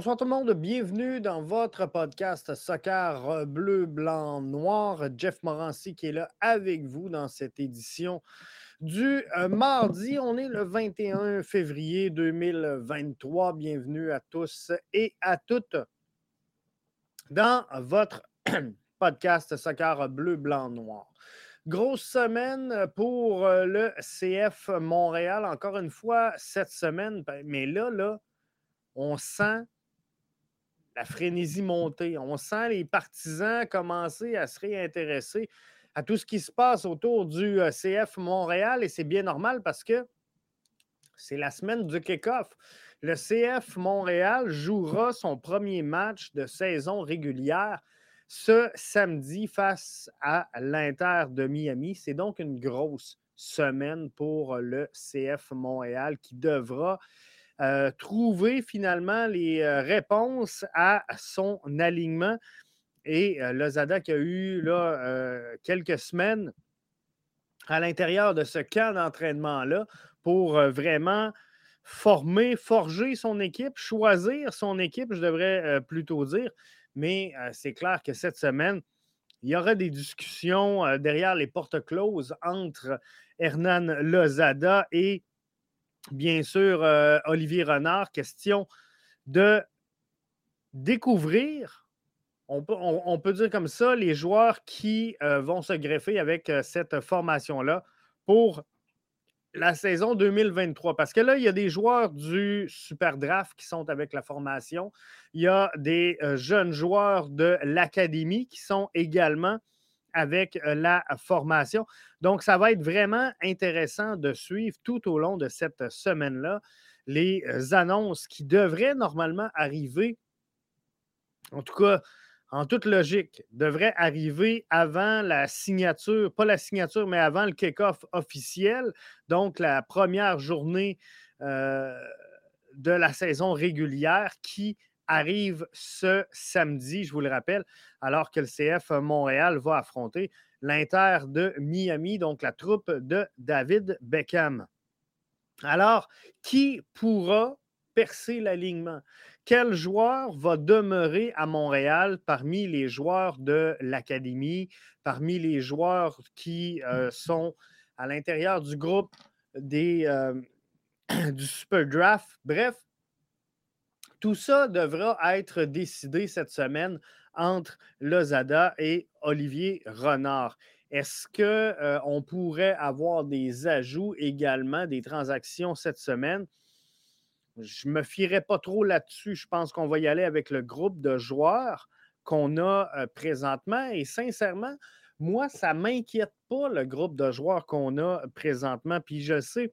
Bonsoir tout le monde, bienvenue dans votre podcast Soccer bleu, blanc, noir. Jeff Morancy qui est là avec vous dans cette édition du euh, mardi. On est le 21 février 2023. Bienvenue à tous et à toutes dans votre podcast Soccer bleu, blanc, noir. Grosse semaine pour euh, le CF Montréal. Encore une fois, cette semaine, ben, mais là, là, on sent la frénésie monter. On sent les partisans commencer à se réintéresser à tout ce qui se passe autour du euh, CF Montréal et c'est bien normal parce que c'est la semaine du kick-off. Le CF Montréal jouera son premier match de saison régulière ce samedi face à l'Inter de Miami. C'est donc une grosse semaine pour le CF Montréal qui devra euh, trouver finalement les euh, réponses à son alignement. Et euh, Lozada qui a eu quelques semaines à l'intérieur de ce camp d'entraînement-là pour vraiment former, forger son équipe, choisir son équipe, je devrais plutôt dire. Mais c'est clair que cette semaine, il y aura des discussions derrière les portes closes entre Hernan Lozada et bien sûr, euh, Olivier Renard, question de découvrir, on peut, dire comme ça, les joueurs qui euh, vont se greffer avec euh, cette formation-là pour la saison 2023. Parce que là, il y a des joueurs du Super Draft qui sont avec la formation. Il y a des jeunes joueurs de l'Académie qui sont également avec la formation. Donc, ça va être vraiment intéressant de suivre tout au long de cette semaine-là les annonces qui devraient normalement arriver, en tout cas, en toute logique, devraient arriver avant la signature, pas la signature, mais avant le kick-off officiel, donc la première journée de la saison régulière qui arrive ce samedi, je vous le rappelle, alors que le CF Montréal va affronter l'Inter de Miami, donc la troupe de David Beckham. Alors, qui pourra percer l'alignement? Quel joueur va demeurer à Montréal parmi les joueurs de l'Académie, parmi les joueurs qui euh, sont à l'intérieur du groupe des, euh, du Super Draft? Bref, tout ça devra être décidé cette semaine entre Lozada et Olivier Renard. Est-ce qu'on euh, pourrait avoir des ajouts également, des transactions cette semaine? Je ne me fierais pas trop là-dessus. Je pense qu'on va y aller avec le groupe de joueurs qu'on a euh, présentement. Et sincèrement, moi, ça ne m'inquiète pas le groupe de joueurs qu'on a présentement. Puis je sais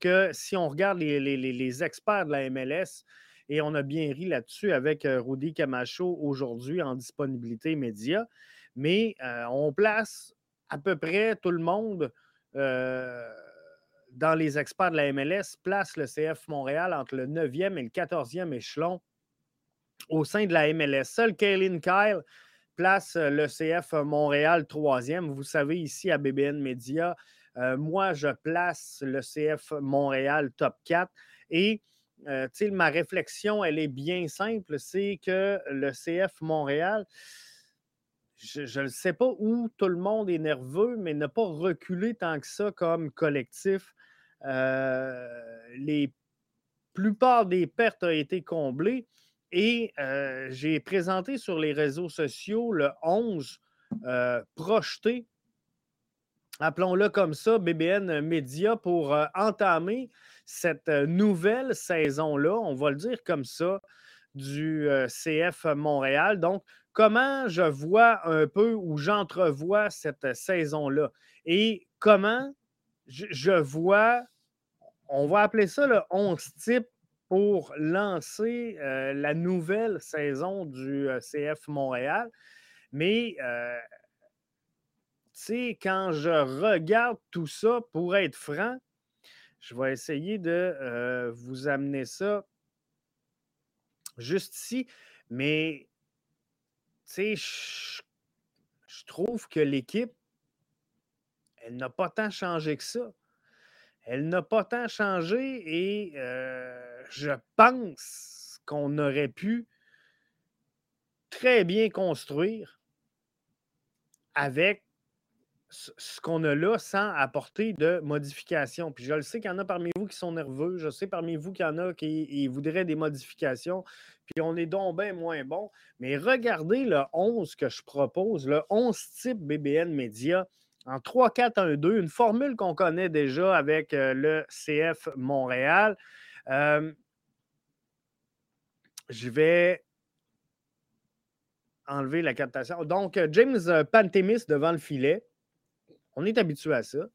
que si on regarde les experts de la MLS, et on a bien ri là-dessus avec Rudy Camacho aujourd'hui en disponibilité immédiate. Mais on place à peu près tout le monde dans les experts de la MLS, place le CF Montréal entre le 9e et le 14e échelon au sein de la MLS. Seul Kaylin Kyle place le CF Montréal 3e. Vous savez, ici à BBN Media, moi, je place le CF Montréal top 4. Et euh, ma réflexion, elle est bien simple, c'est que le CF Montréal, je ne sais pas où tout le monde est nerveux, mais ne pas reculer tant que ça comme collectif. Euh, les plupart des pertes ont été comblées et euh, j'ai présenté sur les réseaux sociaux le 11 projeté, appelons-le comme ça, BBN Média, pour entamer cette nouvelle saison-là, on va le dire comme ça, du CF Montréal. Donc, comment je vois un peu ou j'entrevois cette saison-là? Et comment je, vois, on va appeler ça le 11 type pour lancer la nouvelle saison du CF Montréal. Mais, tu sais, quand je regarde tout ça, pour être franc, je vais essayer de euh, vous amener ça juste ici. Mais, tu sais, je, trouve que l'équipe, elle n'a pas tant changé que ça. Elle n'a pas tant changé et euh, je pense qu'on aurait pu très bien construire avec ce qu'on a là sans apporter de modifications. Puis je le sais qu'il y en a parmi vous qui sont nerveux. Je sais parmi vous qu'il y en a qui voudraient des modifications. Puis on est donc bien moins bon. Mais regardez le 11 que je propose, le 11 type BBN Média en 3-4-1-2, une formule qu'on connaît déjà avec euh, le CF Montréal. Euh, je vais enlever la captation. Donc, euh, James Pantemis devant le filet. On est habitué à ça.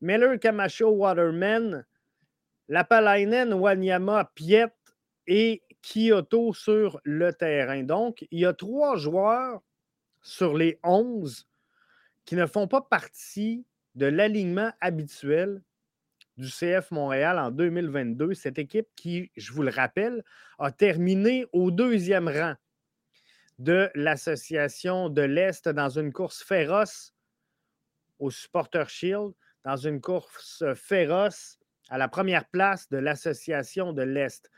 Miller, Camacho, Waterman, Lapalainen, Wanyama, Piet et Kyoto sur le terrain. Donc, il y a trois joueurs sur les 11 qui ne font pas partie de l'alignement habituel du CF Montréal en 2022. Cette équipe qui, je vous le rappelle, a terminé au deuxième rang de l'Association de l'Est dans une course féroce au Supporter Shield, dans une course féroce à la première place de l'Association de l'Est.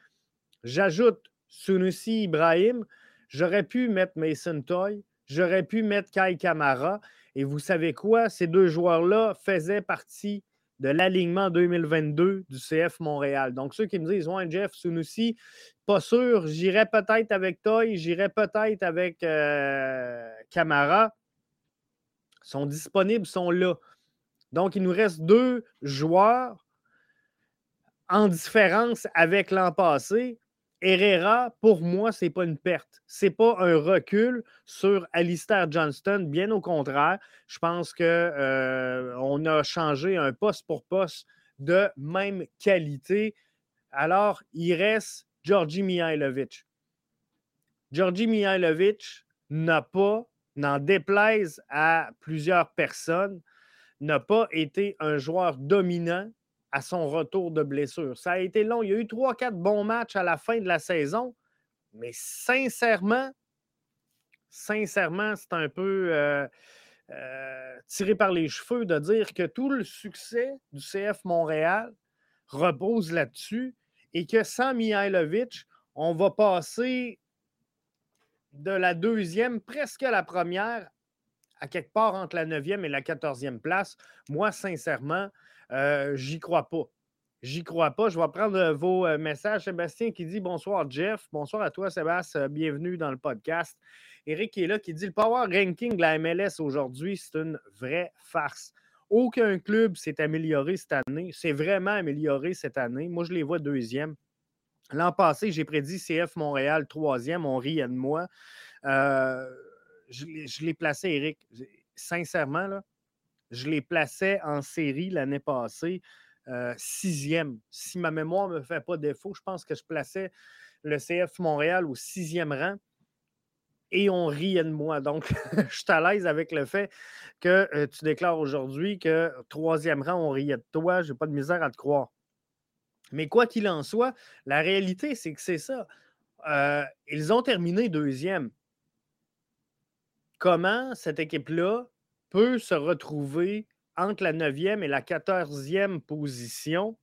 J'ajoute Sunusi Ibrahim. J'aurais pu mettre Mason Toy. J'aurais pu mettre Kai Kamara. Et vous savez quoi? Ces deux joueurs-là faisaient partie de l'alignement 2022 du CF Montréal. Donc, ceux qui me disent, ouais, Jeff Sunusi, pas sûr, j'irai peut-être avec Toy, j'irai peut-être avec euh, Camara, sont disponibles, sont là. Donc, il nous reste deux joueurs en différence avec l'an passé. Herrera, pour moi, ce n'est pas une perte. Ce n'est pas un recul sur Alistair Johnston. Bien au contraire, je pense qu'on euh, a changé un poste pour poste de même qualité. Alors, il reste Georgi Mihailovic. Georgi Mihailovic n'a pas, n'en déplaise à plusieurs personnes, n'a pas été un joueur dominant à son retour de blessure. Ça a été long. Il y a eu trois, quatre bons matchs à la fin de la saison, mais sincèrement, sincèrement, c'est un peu euh, euh, tiré par les cheveux de dire que tout le succès du CF Montréal repose là-dessus et que sans Mihailovic, on va passer de la deuxième, presque la première, à quelque part entre la neuvième et la quatorzième place. Moi, sincèrement, euh, j'y crois pas. J'y crois pas. Je vais prendre euh, vos euh, messages. Sébastien qui dit bonsoir, Jeff. Bonsoir à toi, Sébastien. Bienvenue dans le podcast. Eric qui est là qui dit le power ranking de la MLS aujourd'hui, c'est une vraie farce. Aucun club s'est amélioré cette année. C'est vraiment amélioré cette année. Moi, je les vois deuxième. L'an passé, j'ai prédit CF Montréal troisième. On riait de moi. je l'ai placé, Eric. Sincèrement, je les plaçais en série l'année passée, euh, sixième. Si ma mémoire ne me fait pas défaut, je pense que je plaçais le CF Montréal au sixième rang et on riait de moi. Donc, je suis à l'aise avec le fait que euh, tu déclares aujourd'hui que troisième rang, on riait de toi. Je n'ai pas de misère à te croire. Mais quoi qu'il en soit, la réalité, c'est que c'est ça. Euh, ils ont terminé deuxième. Comment cette équipe-là peut se retrouver entre la 9e et la 14e position?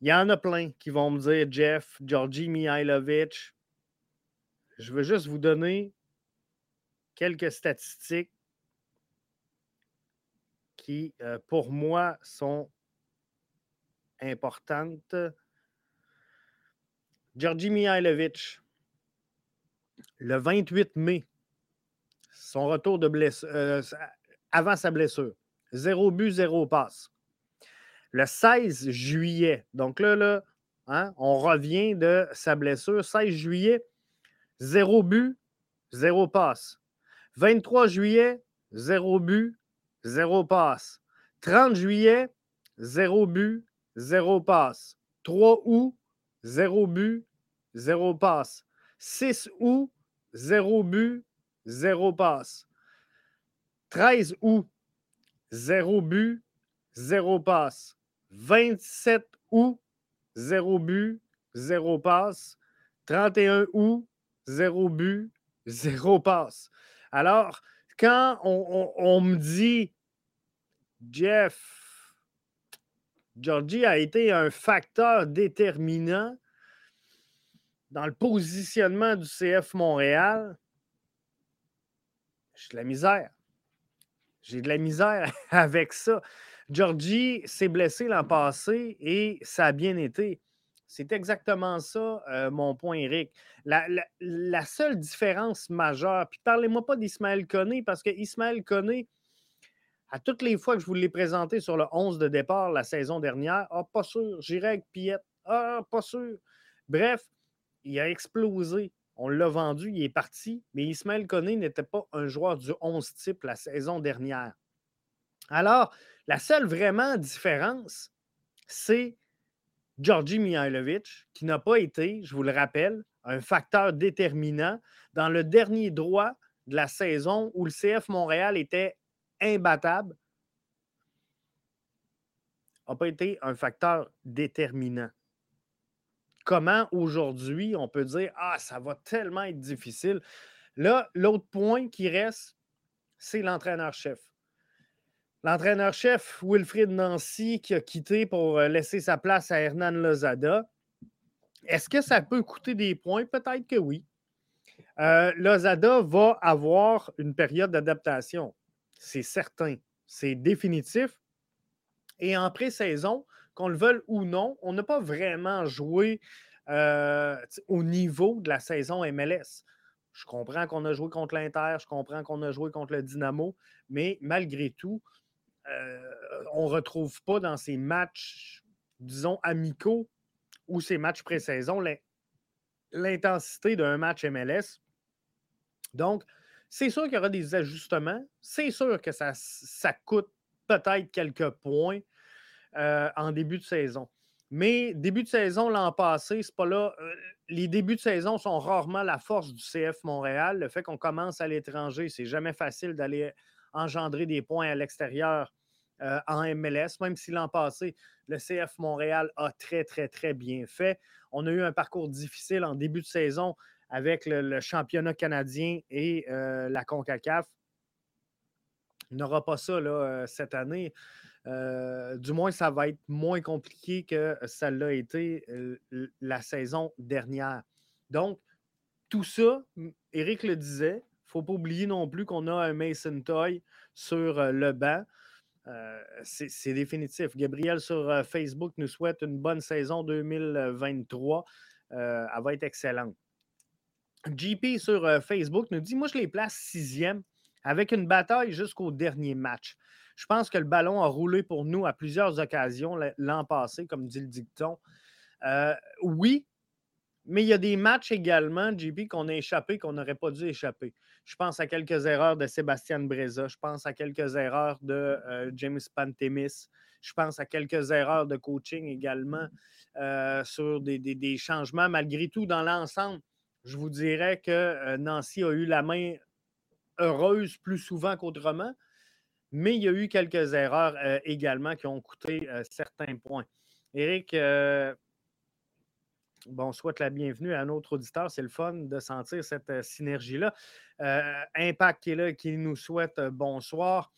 Il y en a plein qui vont me dire Jeff, Georgi Mihailovic. Je veux juste vous donner quelques statistiques qui, euh, pour moi, sont importantes. Georgi Mihailovic, le 28 mai son retour de blessure, euh, avant sa blessure. Zéro but, zéro passe. Le 16 juillet, donc là, là hein, on revient de sa blessure. 16 juillet, zéro but, zéro passe. 23 juillet, zéro but, zéro passe. 30 juillet, zéro but, zéro passe. 3 août, zéro but, zéro passe. 6 août, zéro but, zéro passe. 13 août, zéro but, zéro passe. 27 août, zéro but, zéro passe. 31 août, zéro but, zéro passe. Alors, quand on, me dit, Jeff, Georgie a été un facteur déterminant, dans le positionnement du CF Montréal, j'ai de la misère. J'ai de la misère avec ça. Georgie s'est blessé l'an passé et ça a bien été. C'est exactement ça, euh, mon point, Eric. La, seule différence majeure, puis parlez-moi pas d'Ismaël Koné, parce que Ismaël Koné, à toutes les fois que je vous l'ai présenté sur le 11 de départ la saison dernière, ah, pas sûr, j'irai avec Piette, ah, pas sûr. Bref, il a explosé. On l'a vendu, il est parti, mais Ismaël Koné n'était pas un joueur du 11 type la saison dernière. Alors, la seule vraiment différence, c'est Georgi Mihailovic, qui n'a pas été, je vous le rappelle, un facteur déterminant dans le dernier droit de la saison où le CF Montréal était imbattable, n'a pas été un facteur déterminant. Comment aujourd'hui on peut dire Ah, ça va tellement être difficile. Là, l'autre point qui reste, c'est l'entraîneur-chef. L'entraîneur-chef Wilfried Nancy qui a quitté pour euh, laisser sa place à Hernan Lozada. Est-ce que ça peut coûter des points? Peut-être que oui. Euh, Lozada va avoir une période d'adaptation. C'est certain. C'est définitif. Et en pré-saison, qu'on le veuille ou non, on n'a pas vraiment joué euh, au niveau de la saison MLS. Je comprends qu'on a joué contre l'Inter, je comprends qu'on a joué contre le Dynamo, mais malgré tout, euh, on ne retrouve pas dans ces matchs, disons, amicaux ou ces matchs pré-saison l'intensité d'un match MLS. Donc, c'est sûr qu'il y aura des ajustements. C'est sûr que ça, coûte peut-être quelques points euh, en début de saison. Mais début de saison l'an passé, c'est pas là. Euh, les débuts de saison sont rarement la force du CF Montréal. Le fait qu'on commence à l'étranger, c'est jamais facile d'aller engendrer des points à l'extérieur euh, en MLS, même si l'an passé, le CF Montréal a très, très, très bien fait. On a eu un parcours difficile en début de saison avec le, championnat canadien et euh, la CONCACAF. Il n'aura pas ça là, euh, cette année. du moins, ça va être moins compliqué que ça l'a été la saison dernière. Donc, tout ça, Eric le disait, il ne faut pas oublier non plus qu'on a un Mason Toy sur le banc. Euh, c'est définitif. Gabriel sur euh, Facebook nous souhaite une bonne saison 2023. Euh, elle va être excellente. JP sur Facebook nous dit Moi, je les place sixième avec une bataille jusqu'au dernier match. Je pense que le ballon a roulé pour nous à plusieurs occasions l'an passé, comme dit le dicton. oui, mais il y a des matchs également, JP, qu'on a échappé, qu'on n'aurait pas dû échapper. Je pense à quelques erreurs de Sébastien Breza. Je pense à quelques erreurs de euh, James Pantemis. Je pense à quelques erreurs de coaching également euh, sur des, changements. Malgré tout, dans l'ensemble, je vous dirais que euh, Nancy a eu la main heureuse plus souvent qu'autrement, mais il y a eu quelques erreurs également qui ont coûté certains points. Eric, bon, souhaite la bienvenue à un autre auditeur. C'est le fun de sentir cette euh, synergie-là. Euh, Impact qui est là, qui nous souhaite euh, bonsoir.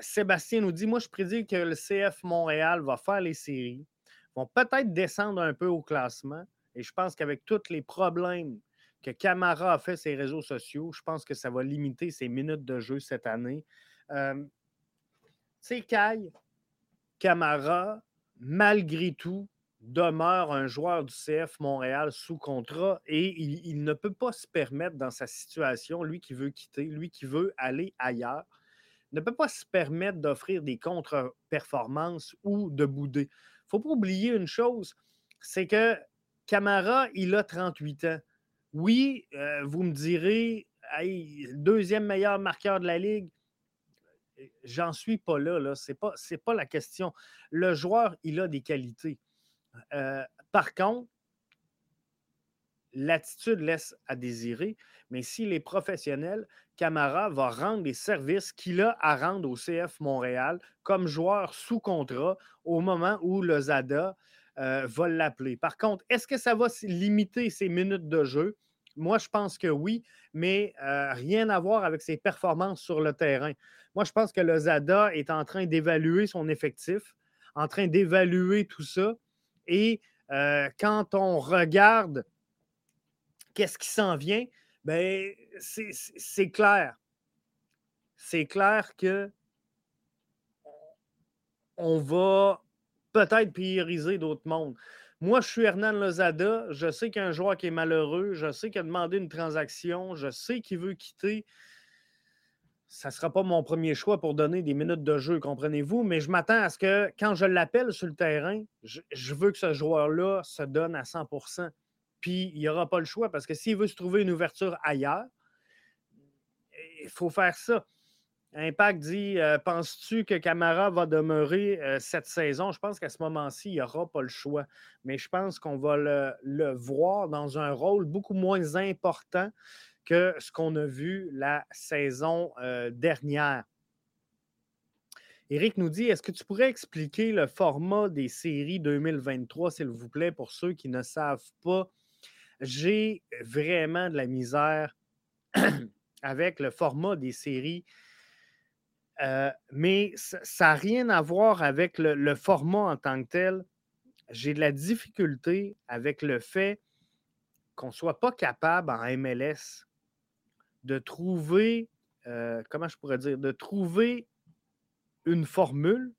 Sébastien nous dit Moi, je prédis que le CF Montréal va faire les séries, vont peut-être descendre un peu au classement. Et je pense qu'avec tous les problèmes que Camara a fait sur les réseaux sociaux, je pense que ça va limiter ses minutes de jeu cette année. tu sais, Kai, Camara, malgré tout, demeure un joueur du CF Montréal sous contrat et il, ne peut pas se permettre dans sa situation, lui qui veut quitter, lui qui veut aller ailleurs, ne peut pas se permettre d'offrir des contre-performances ou de bouder. Il ne faut pas oublier une chose, c'est que Camara, il a 38 ans. Oui, euh, vous me direz, deuxième meilleur marqueur de la Ligue, j'en suis pas là. là. Ce n'est pas, pas la question. Le joueur, il a des qualités. Euh, par contre, l'attitude laisse à désirer, mais s'il est professionnel, Camara va rendre les services qu'il a à rendre au CF Montréal comme joueur sous contrat au moment où le ZADA euh, va l'appeler. Par contre, est-ce que ça va limiter ses minutes de jeu? Moi, je pense que oui, mais euh, rien à voir avec ses performances sur le terrain. Moi, je pense que le ZADA est en train d'évaluer son effectif, en train d'évaluer tout ça et euh, quand on regarde qu'est-ce qui s'en vient? Ben, c'est clair. C'est clair que on va peut-être prioriser d'autres mondes. Moi, je suis Hernan Lozada. Je sais qu'un joueur qui est malheureux. Je sais qu'il a demandé une transaction. Je sais qu'il veut quitter. Ça ne sera pas mon premier choix pour donner des minutes de jeu, comprenez-vous, mais je m'attends à ce que quand je l'appelle sur le terrain, je, veux que ce joueur-là se donne à 100% Puis il n'y aura pas le choix parce que s'il veut se trouver une ouverture ailleurs, il faut faire ça. Impact dit euh, Penses-tu que Camara va demeurer euh, cette saison? Je pense qu'à ce moment-ci, il n'y aura pas le choix. Mais je pense qu'on va le, voir dans un rôle beaucoup moins important que ce qu'on a vu la saison euh, dernière. Eric nous dit Est-ce que tu pourrais expliquer le format des séries 2023, s'il vous plaît, pour ceux qui ne savent pas? J'ai vraiment de la misère avec le format des séries euh, mais ça n'a rien à voir avec le, format en tant que tel. J'ai de la difficulté avec le fait qu'on ne soit pas capable en MLS de trouver, euh, comment je pourrais dire, de trouver une formule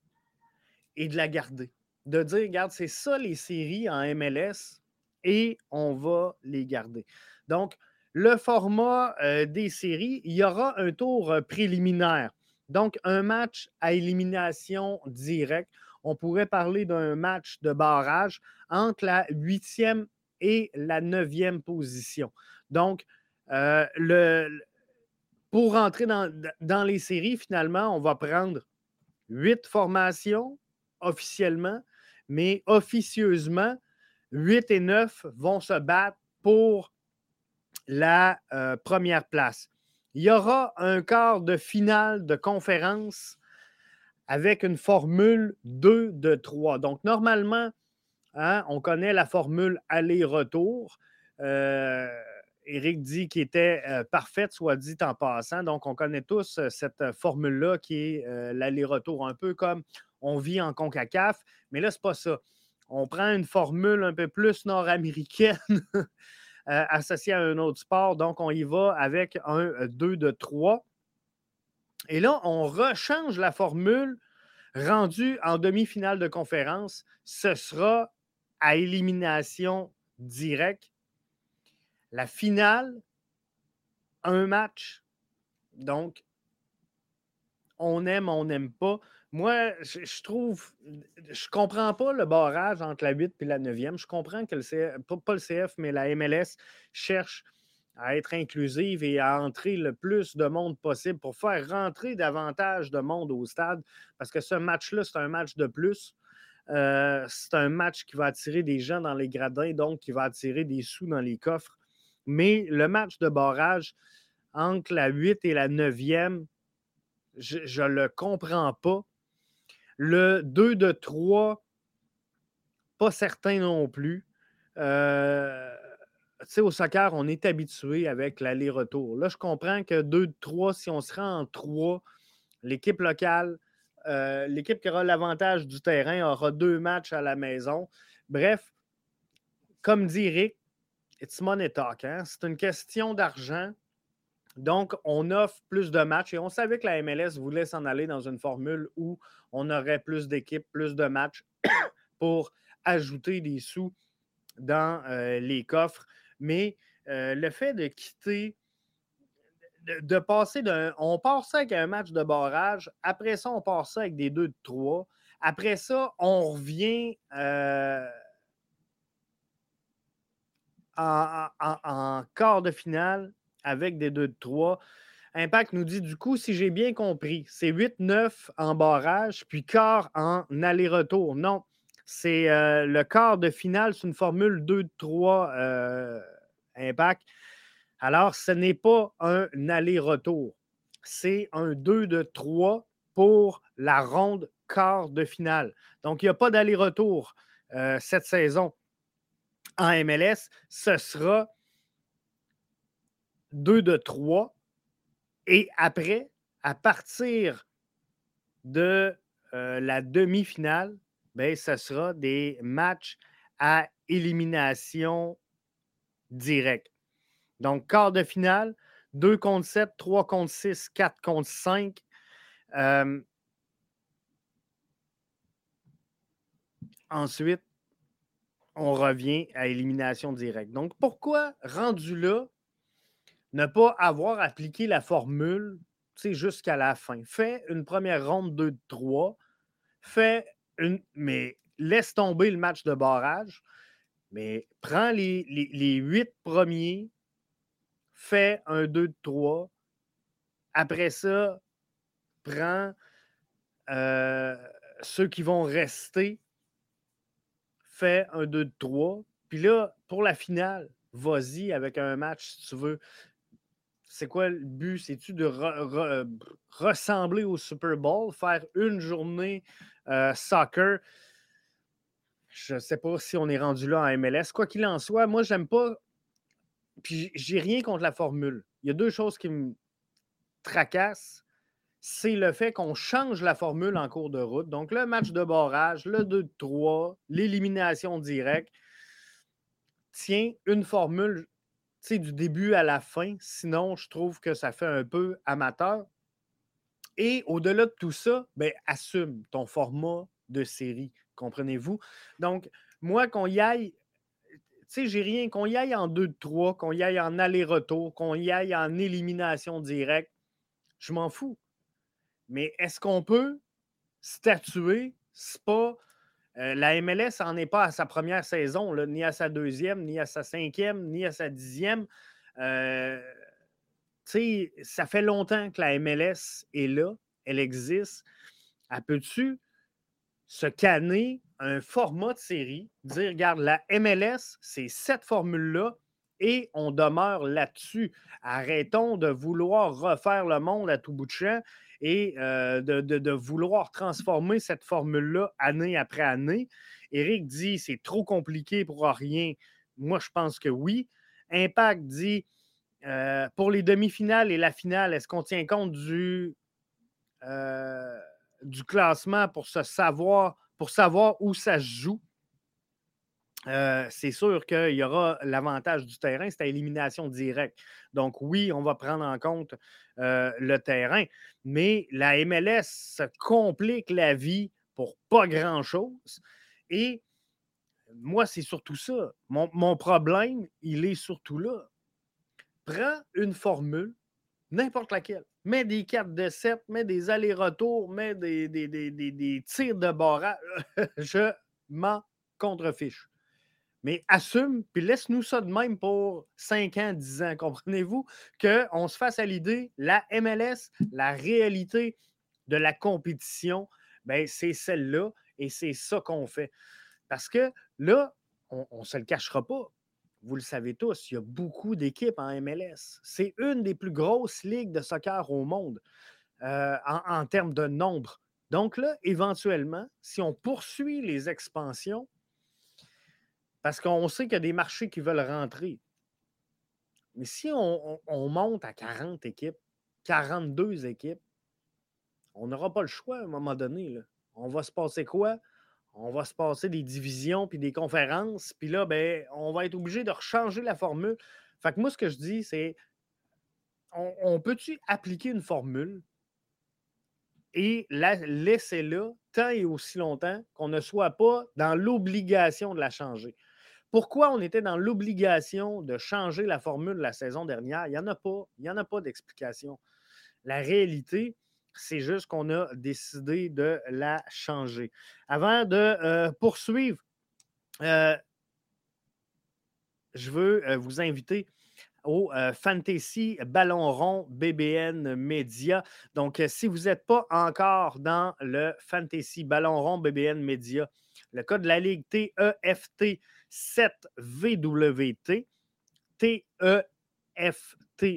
et de la garder. De dire, regarde, c'est ça les séries en MLS et on va les garder. Donc, le format euh, des séries, il y aura un tour préliminaire donc, un match à élimination directe. On pourrait parler d'un match de barrage entre la huitième et la neuvième position. Donc, euh, pour rentrer dans, dans, les séries, finalement, on va prendre huit formations officiellement, mais officieusement, huit et neuf vont se battre pour la euh, première place il y aura un quart de finale de conférence avec une formule 2 de 3. Donc, normalement, hein, on connaît la formule aller-retour. Euh, Eric dit qu'il était euh, parfaite, soit dit en passant. Donc, on connaît tous euh, cette formule-là qui est l'aller-retour, un peu comme on vit en CONCACAF. Mais là, ce n'est pas ça. On prend une formule un peu plus nord-américaine Euh, associé à un autre sport. Donc, on y va avec un 2 euh, de 3. Et là, on rechange la formule rendue en demi-finale de conférence. Ce sera à élimination directe. La finale, un match. Donc, on aime, on n'aime pas. Moi, je, trouve, je comprends pas le barrage entre la 8 et la 9e. Je comprends que le CF, pas, le CF, mais la MLS cherche à être inclusive et à entrer le plus de monde possible pour faire rentrer davantage de monde au stade. Parce que ce match-là, c'est un match de plus. Euh, c'est un match qui va attirer des gens dans les gradins, donc qui va attirer des sous dans les coffres. Mais le match de barrage entre la 8 et la 9e, je ne le comprends pas. Le 2 de 3, pas certain non plus. Euh, au soccer, on est habitué avec l'aller-retour. Là, je comprends que 2 de 3, si on se rend en 3, l'équipe locale, euh, l'équipe qui aura l'avantage du terrain aura deux matchs à la maison. Bref, comme dit Eric, it's money talk. Hein? C'est une question d'argent. Donc, on offre plus de matchs et on savait que la MLS voulait s'en aller dans une formule où on aurait plus d'équipes, plus de matchs pour ajouter des sous dans euh, les coffres. Mais euh, le fait de quitter, de, passer d'un. On part ça avec un match de barrage, après ça, on part ça avec des deux de trois. Après ça, on revient euh, en, quart de finale avec des 2 de 3. Impact nous dit du coup, si j'ai bien compris, c'est 8-9 en barrage, puis quart en aller-retour. Non, c'est euh, le quart de finale, c'est une formule 2 de 3 euh, Impact. Alors, ce n'est pas un aller-retour, c'est un 2 de 3 pour la ronde quart de finale. Donc, il n'y a pas d'aller-retour euh, cette saison en MLS. Ce sera 2 de 3. Et après, à partir de euh, la demi-finale, ben, ce sera des matchs à élimination directe. Donc, quart de finale, 2 contre 7, 3 contre 6, 4 contre 5. Euh, ensuite, on revient à élimination directe. Donc, pourquoi, rendu là, ne pas avoir appliqué la formule jusqu'à la fin? Fais une première ronde 2-3, fais une. Mais laisse tomber le match de barrage, mais prends les, les, huit premiers, fais un 2-3. Après ça, prends euh, ceux qui vont rester, fais un 2-3. Puis là, pour la finale, vas-y avec un match si tu veux. C'est quoi le but? C'est-tu de ressembler au Super Bowl, faire une journée euh, soccer? Je ne sais pas si on est rendu là en MLS. Quoi qu'il en soit, moi, j'aime pas. Puis j'ai rien contre la formule. Il y a deux choses qui me tracassent. C'est le fait qu'on change la formule en cours de route. Donc, le match de barrage, le 2-3, l'élimination directe. Tiens, une formule du début à la fin. Sinon, je trouve que ça fait un peu amateur. Et au-delà de tout ça, ben, assume ton format de série. Comprenez-vous? Donc, moi, qu'on y aille, tu sais, j'ai rien, qu'on y aille en 2-3, qu'on y aille en aller-retour, qu'on y aille en élimination directe, je m'en fous. Mais est-ce qu'on peut statuer? C'est pas. Euh, la MLS n'en est pas à sa première saison, ni à sa deuxième, ni à sa cinquième, ni à sa dixième. Euh, ça fait longtemps que la MLS est là, elle existe. Elle peut-tu se canner un format de série, dire, regarde, la MLS, c'est cette formule-là, et on demeure là-dessus. Arrêtons de vouloir refaire le monde à tout bout de champ et euh, de, vouloir transformer cette formule-là année après année. Eric dit c'est trop compliqué pour rien. Moi, je pense que oui. Impact dit euh, pour les demi-finales et la finale, est-ce qu'on tient compte du, euh, du classement pour se savoir, pour savoir où ça se joue? Euh, c'est sûr qu'il y aura l'avantage du terrain, c'est à élimination directe. Donc, oui, on va prendre en compte euh, le terrain, mais la MLS se complique la vie pour pas grand-chose. Et moi, c'est surtout ça. Mon, mon, problème, il est surtout là. Prends une formule, n'importe laquelle, mets des cartes de 7, mets des allers-retours, mets des, des, tirs de barrage. je m'en contrefiche. Mais assume, puis laisse-nous ça de même pour 5 ans, 10 ans. Comprenez-vous qu'on se fasse à l'idée, la MLS, la réalité de la compétition, ben, c'est celle-là et c'est ça qu'on fait. Parce que là, on ne se le cachera pas vous le savez tous, il y a beaucoup d'équipes en MLS. C'est une des plus grosses ligues de soccer au monde euh, en, termes de nombre. Donc là, éventuellement, si on poursuit les expansions, parce qu'on sait qu'il y a des marchés qui veulent rentrer, mais si on, monte à 40 équipes, 42 équipes, on n'aura pas le choix à un moment donné. On va se passer quoi? on va se passer des divisions puis des conférences, puis là, ben, on va être obligé de rechanger la formule. Fait que moi, ce que je dis, c'est on, peut-tu appliquer une formule et la laisser là tant et aussi longtemps qu'on ne soit pas dans l'obligation de la changer? Pourquoi on était dans l'obligation de changer la formule la saison dernière? Il n'y en a pas. Il en a pas d'explication. La réalité, c'est juste qu'on a décidé de la changer. Avant de euh, poursuivre, euh, je veux euh, vous inviter au Fantasy Ballon Rond BBN Media. Donc, si vous n'êtes pas encore dans le Fantasy Ballon Rond BBN Media, le code de la Ligue TEFT 7VWT, TEFT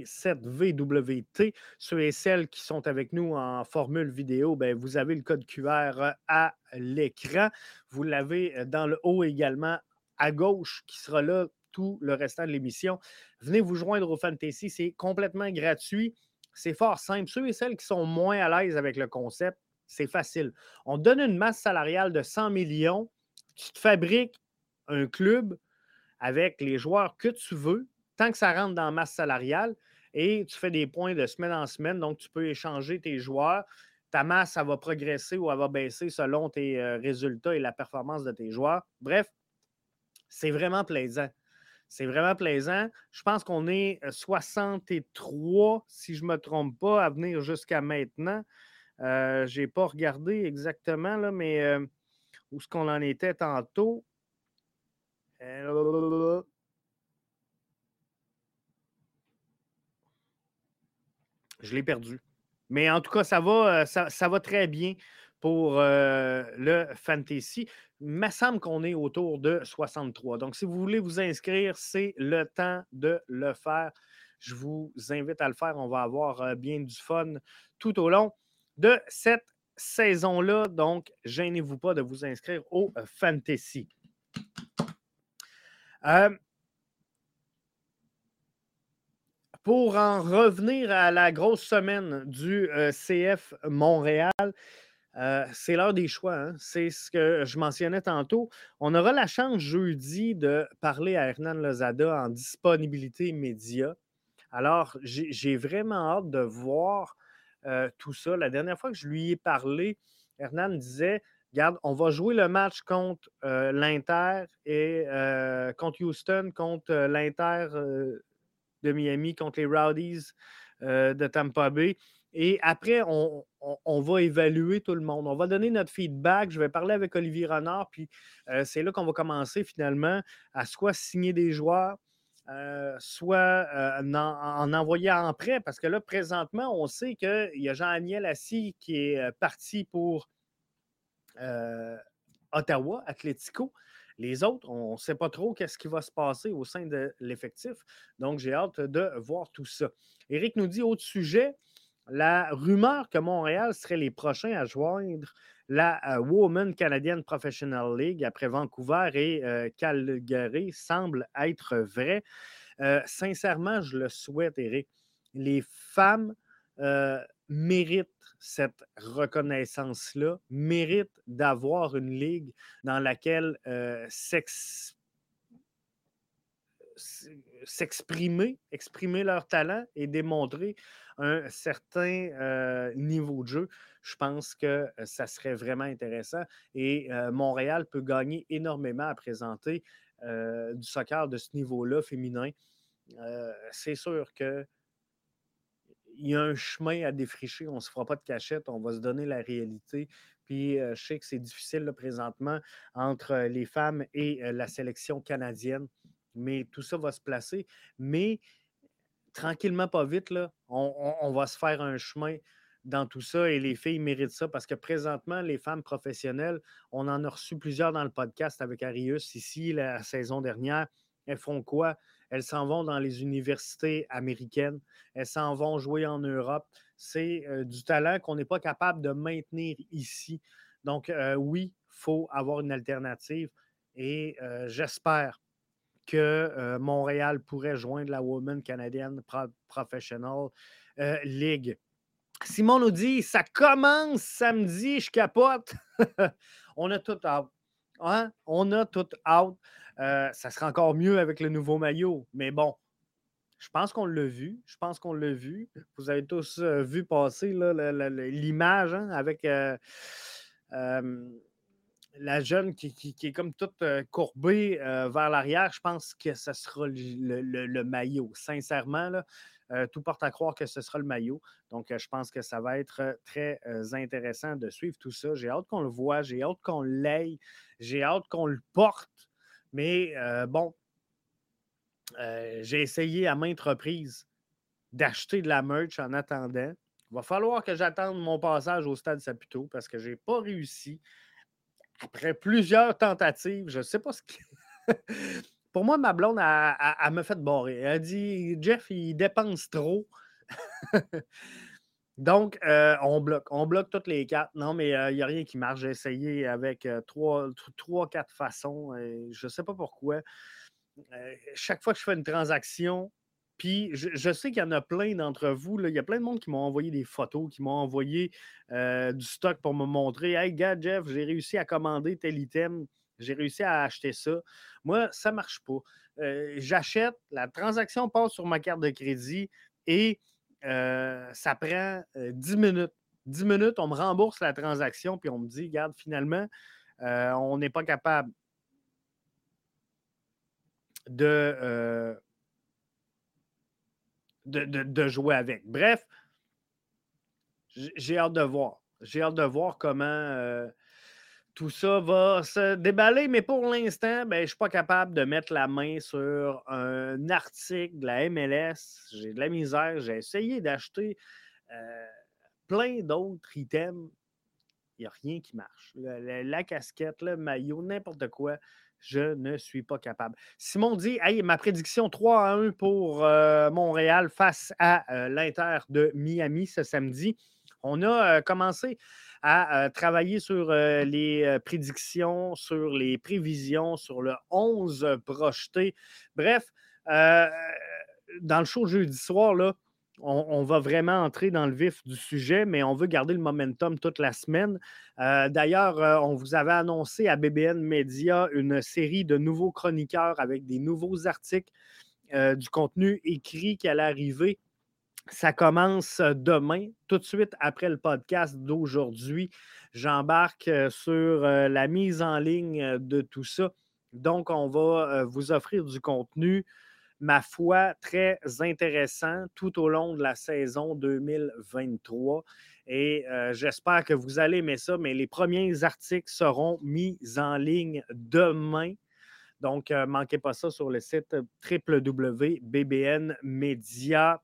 7 vwt Ceux et celles qui sont avec nous en formule vidéo, ben, vous avez le code QR à l'écran. Vous l'avez dans le haut également à gauche qui sera là tout le restant de l'émission. Venez vous joindre au Fantasy, c'est complètement gratuit. C'est fort simple. Ceux et celles qui sont moins à l'aise avec le concept, c'est facile. On donne une masse salariale de 100 millions. Tu te fabriques un club avec les joueurs que tu veux tant que ça rentre dans la masse salariale et tu fais des points de semaine en semaine, donc tu peux échanger tes joueurs. Ta masse, ça va progresser ou elle va baisser selon tes euh, résultats et la performance de tes joueurs. Bref, c'est vraiment plaisant. C'est vraiment plaisant. Je pense qu'on est 63, euh, si je ne me trompe pas, à venir jusqu'à maintenant. Euh, je n'ai pas regardé exactement, là, mais où est-ce qu'on en était tantôt? Je l'ai perdu. Mais en tout cas, ça va, euh, très bien pour euh, le fantasy. Il me semble qu'on est autour de 63. Donc, si vous voulez vous inscrire, c'est le temps de le faire. Je vous invite à le faire. On va avoir euh, bien du fun tout au long de cette saison-là. Donc, gênez-vous pas de vous inscrire au fantasy. Pour en revenir à la grosse semaine du euh, CF Montréal, euh, c'est l'heure des choix. Hein. C'est ce que je mentionnais tantôt. On aura la chance jeudi de parler à Hernan Lozada en disponibilité média. Alors, j'ai vraiment hâte de voir euh, tout ça. La dernière fois que je lui ai parlé, Hernan disait Regarde, on va jouer le match contre l'Inter et contre Houston, contre l'Inter de Miami contre les Rowdies euh, de Tampa Bay. Et après, on, va évaluer tout le monde. On va donner notre feedback. Je vais parler avec Olivier Renard. Puis euh, c'est là qu'on va commencer finalement à soit signer des joueurs, euh, soit en, envoyer en prêt. Parce que là, présentement, on sait qu'il y a Jean-Aniel Assis qui est parti pour Ottawa, Atletico. Les autres, on ne sait pas trop qu'est-ce qui va se passer au sein de l'effectif. Donc, j'ai hâte de voir tout ça. Éric nous dit autre sujet. La rumeur que Montréal serait les prochains à joindre la euh, Women Canadian Professional League après Vancouver et euh, Calgary semble être vraie. Euh, sincèrement, je le souhaite, Éric. Les femmes méritent cette reconnaissance-là, méritent d'avoir une ligue dans laquelle euh, s'exprimer, exprimer leur talent et démontrer un certain euh, niveau de jeu. Je pense que euh, ça serait vraiment intéressant et Montréal peut gagner énormément à présenter du soccer de ce niveau-là féminin. C'est sûr que il y a un chemin à défricher. On ne se fera pas de cachette, on va se donner la réalité. Puis je sais que c'est difficile présentement entre les femmes et la sélection canadienne, mais tout ça va se placer. Mais tranquillement, pas vite, là, on, va se faire un chemin dans tout ça et les filles méritent ça parce que présentement, les femmes professionnelles, on en a reçu plusieurs dans le podcast avec Arius ici la saison dernière. Elles font quoi? Elles s'en vont dans les universités américaines. Elles s'en vont jouer en Europe. C'est euh, du talent qu'on n'est pas capable de maintenir ici. Donc, euh, oui, il faut avoir une alternative. Et euh, j'espère que Montréal pourrait joindre la Women Canadian Professional League. Simon nous dit ça commence samedi, je capote. On a tout out. Hein? On a tout out. Euh, ça sera encore mieux avec le nouveau maillot. Mais bon, je pense qu'on l'a vu. Je pense qu'on l'a vu. Vous avez tous euh, vu passer l'image hein, avec euh, la jeune qui, est comme toute courbée vers l'arrière. Je pense que ce sera le, maillot. Sincèrement, tout porte à croire que ce sera le maillot. Donc, je pense que ça va être très intéressant de suivre tout ça. J'ai hâte qu'on le voit. J'ai hâte qu'on l'aille. J'ai hâte qu'on le porte. Mais euh, bon, euh, j'ai essayé à maintes reprises d'acheter de la merch en attendant. Il va falloir que j'attende mon passage au stade Saputo parce que je n'ai pas réussi. Après plusieurs tentatives, je ne sais pas ce qui. Pour moi, ma blonde, a, me fait barrer. Elle dit Jeff, il dépense trop. Donc, euh, on bloque. On bloque toutes les quatre. Non, mais il n'y a rien qui marche. J'ai essayé avec trois, trois, quatre façons. je ne sais pas pourquoi. chaque fois que je fais une transaction, puis je, sais qu'il y en a plein d'entre vous. il y a plein de monde qui m'ont envoyé des photos, qui m'ont envoyé du stock pour me montrer Hey, gars, Jeff, j'ai réussi à commander tel item. J'ai réussi à acheter ça. Moi, ça ne marche pas. Euh, j'achète, la transaction passe sur ma carte de crédit et euh, ça prend 10 minutes. 10 minutes, on me rembourse la transaction, puis on me dit, regarde, finalement, on n'est pas capable de, de, jouer avec. Bref, j'ai hâte de voir. J'ai hâte de voir comment euh, tout ça va se déballer, mais pour l'instant, ben, je ne suis pas capable de mettre la main sur un article de la MLS. J'ai de la misère. J'ai essayé d'acheter euh, plein d'autres items. Il n'y a rien qui marche. La, casquette, le maillot, n'importe quoi. Je ne suis pas capable. Simon dit hey, ma prédiction 3 à 1 pour euh, Montréal face à l'Inter de Miami ce samedi. On a euh, commencé à euh, travailler sur euh, les prédictions, sur les prévisions, sur le 11 projeté. Bref, dans le show jeudi soir, là, on, va vraiment entrer dans le vif du sujet, mais on veut garder le momentum toute la semaine. D'ailleurs, on vous avait annoncé à BBN Media une série de nouveaux chroniqueurs avec des nouveaux articles, du contenu écrit qui allait arriver ça commence demain, tout de suite après le podcast d'aujourd'hui. J'embarque sur la mise en ligne de tout ça. Donc, on va vous offrir du contenu, ma foi, très intéressant tout au long de la saison 2023. Et j'espère que vous allez aimer ça, mais les premiers articles seront mis en ligne demain. Donc, ne manquez pas ça sur le site www.bbnmedia.com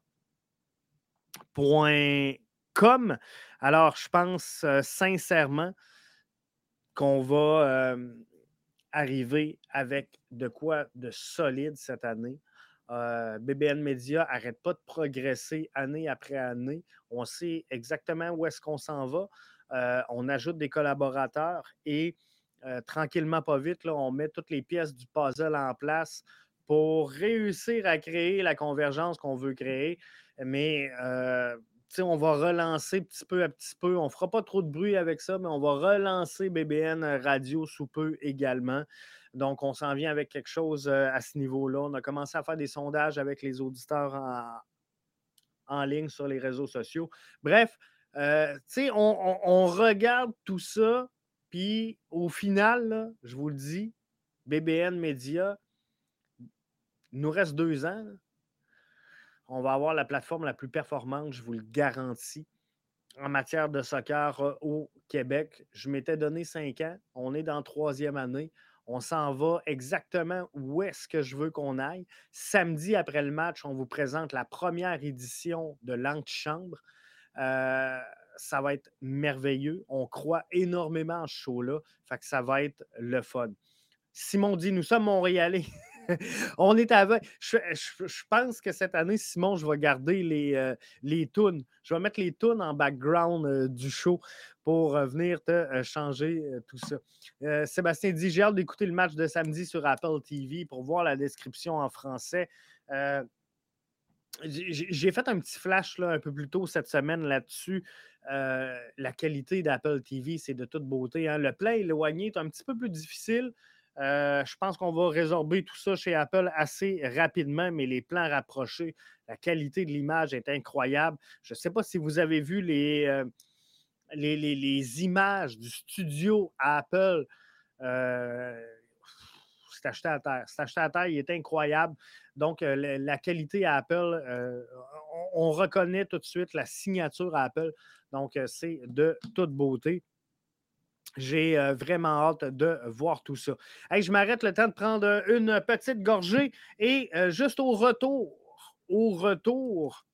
.com. Alors, je pense euh, sincèrement qu'on va arriver avec de quoi de solide cette année. Euh, BBN Media n'arrête pas de progresser année après année. On sait exactement où est-ce qu'on s'en va. Euh, on ajoute des collaborateurs et tranquillement, pas vite, on met toutes les pièces du puzzle en place pour réussir à créer la convergence qu'on veut créer. Mais euh, on va relancer petit peu à petit peu. On ne fera pas trop de bruit avec ça, mais on va relancer BBN Radio sous peu également. Donc, on s'en vient avec quelque chose euh, à ce niveau-là. On a commencé à faire des sondages avec les auditeurs en, ligne sur les réseaux sociaux. Bref, euh, on, on, regarde tout ça, puis au final, je vous le dis, BBN Média, il nous reste deux ans on va avoir la plateforme la plus performante, je vous le garantis, en matière de soccer euh, au Québec. Je m'étais donné cinq ans. On est dans la troisième année. On s'en va exactement où est-ce que je veux qu'on aille. Samedi, après le match, on vous présente la première édition de l'Antichambre. Euh, ça va être merveilleux. On croit énormément en ce show-là. Fait que ça va être le fun. Simon dit Nous sommes Montréalais. on est avec. Je, pense que cette année, Simon, je vais garder les, euh, tunes. Je vais mettre les tunes en background euh, du show pour euh, venir te changer tout ça. Sébastien dit J'ai hâte d'écouter le match de samedi sur Apple TV pour voir la description en français. j'ai fait un petit flash là, un peu plus tôt cette semaine là-dessus. la qualité d'Apple TV, c'est de toute beauté. Hein. Le play éloigné est un petit peu plus difficile. Euh, je pense qu'on va résorber tout ça chez Apple assez rapidement, mais les plans rapprochés, la qualité de l'image est incroyable. Je ne sais pas si vous avez vu les, euh, les, images du studio Apple. Euh, c'est acheté à terre. C'est acheté à terre, il est incroyable. Donc, la, qualité à Apple, on, reconnaît tout de suite la signature à Apple. Donc, c'est de toute beauté. J'ai vraiment hâte de voir tout ça. je m'arrête le temps de prendre une petite gorgée et juste au retour, au retour,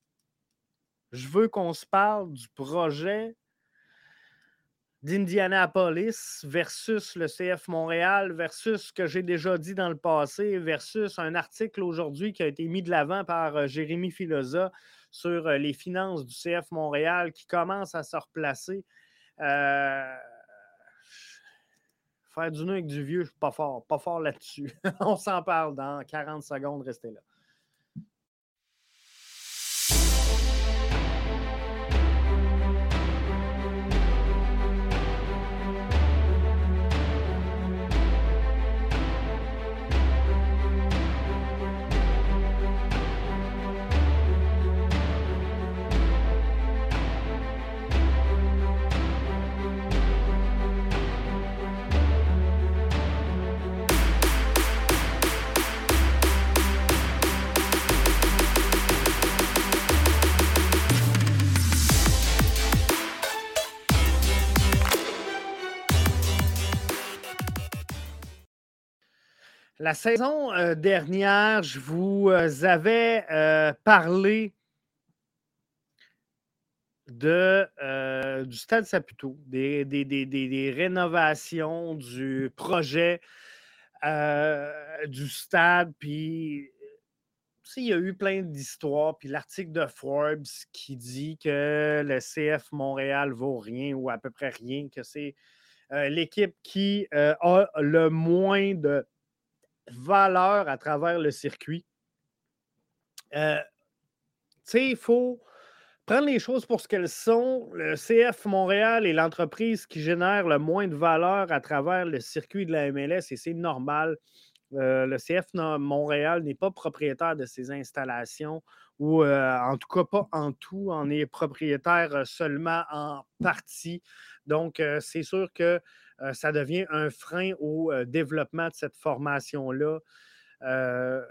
je veux qu'on se parle du projet d'Indianapolis versus le CF Montréal versus ce que j'ai déjà dit dans le passé versus un article aujourd'hui qui a été mis de l'avant par Jérémy Filosa sur les finances du CF Montréal qui commence à se replacer. Euh, Faire du nœud avec du vieux, je suis pas fort, pas fort là-dessus. On s'en parle dans 40 secondes, restez là. La saison euh, dernière, je vous euh, avais euh, parlé du Stade Saputo, des, des, rénovations, du projet du stade, puis il y a eu plein d'histoires, puis l'article de Forbes qui dit que le CF Montréal vaut rien ou à peu près rien, que c'est l'équipe qui a le moins de valeur à travers le circuit. Euh, tu sais, il faut prendre les choses pour ce qu'elles sont. Le CF Montréal est l'entreprise qui génère le moins de valeur à travers le circuit de la MLS et c'est normal. Euh, le CF Montréal n'est pas propriétaire de ses installations ou euh, en tout cas pas en tout, on est propriétaire seulement en partie. Donc, c'est sûr que ça devient un frein au euh, développement de cette formation-là. Euh,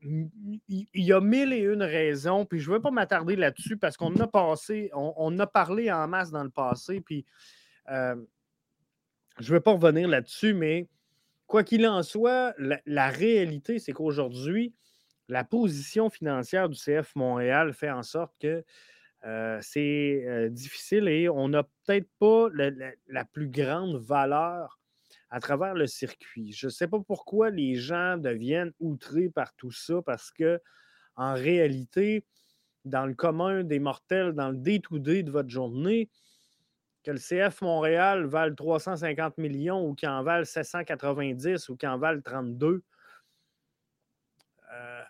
il y a mille et une raisons, puis je ne veux pas m'attarder là-dessus parce qu'on a passé, on, a parlé en masse dans le passé, puis je ne veux pas revenir là-dessus, mais quoi qu'il en soit, la réalité, c'est qu'aujourd'hui, la position financière du CF Montréal fait en sorte que euh, c'est euh, difficile et on n'a peut-être pas la, plus grande valeur à travers le circuit. Je ne sais pas pourquoi les gens deviennent outrés par tout ça parce que, en réalité, dans le commun des mortels, dans le day-to-day de votre journée, que le CF Montréal vale 350 millions ou qu'il en vale 790 ou qu'il en vale 32, euh,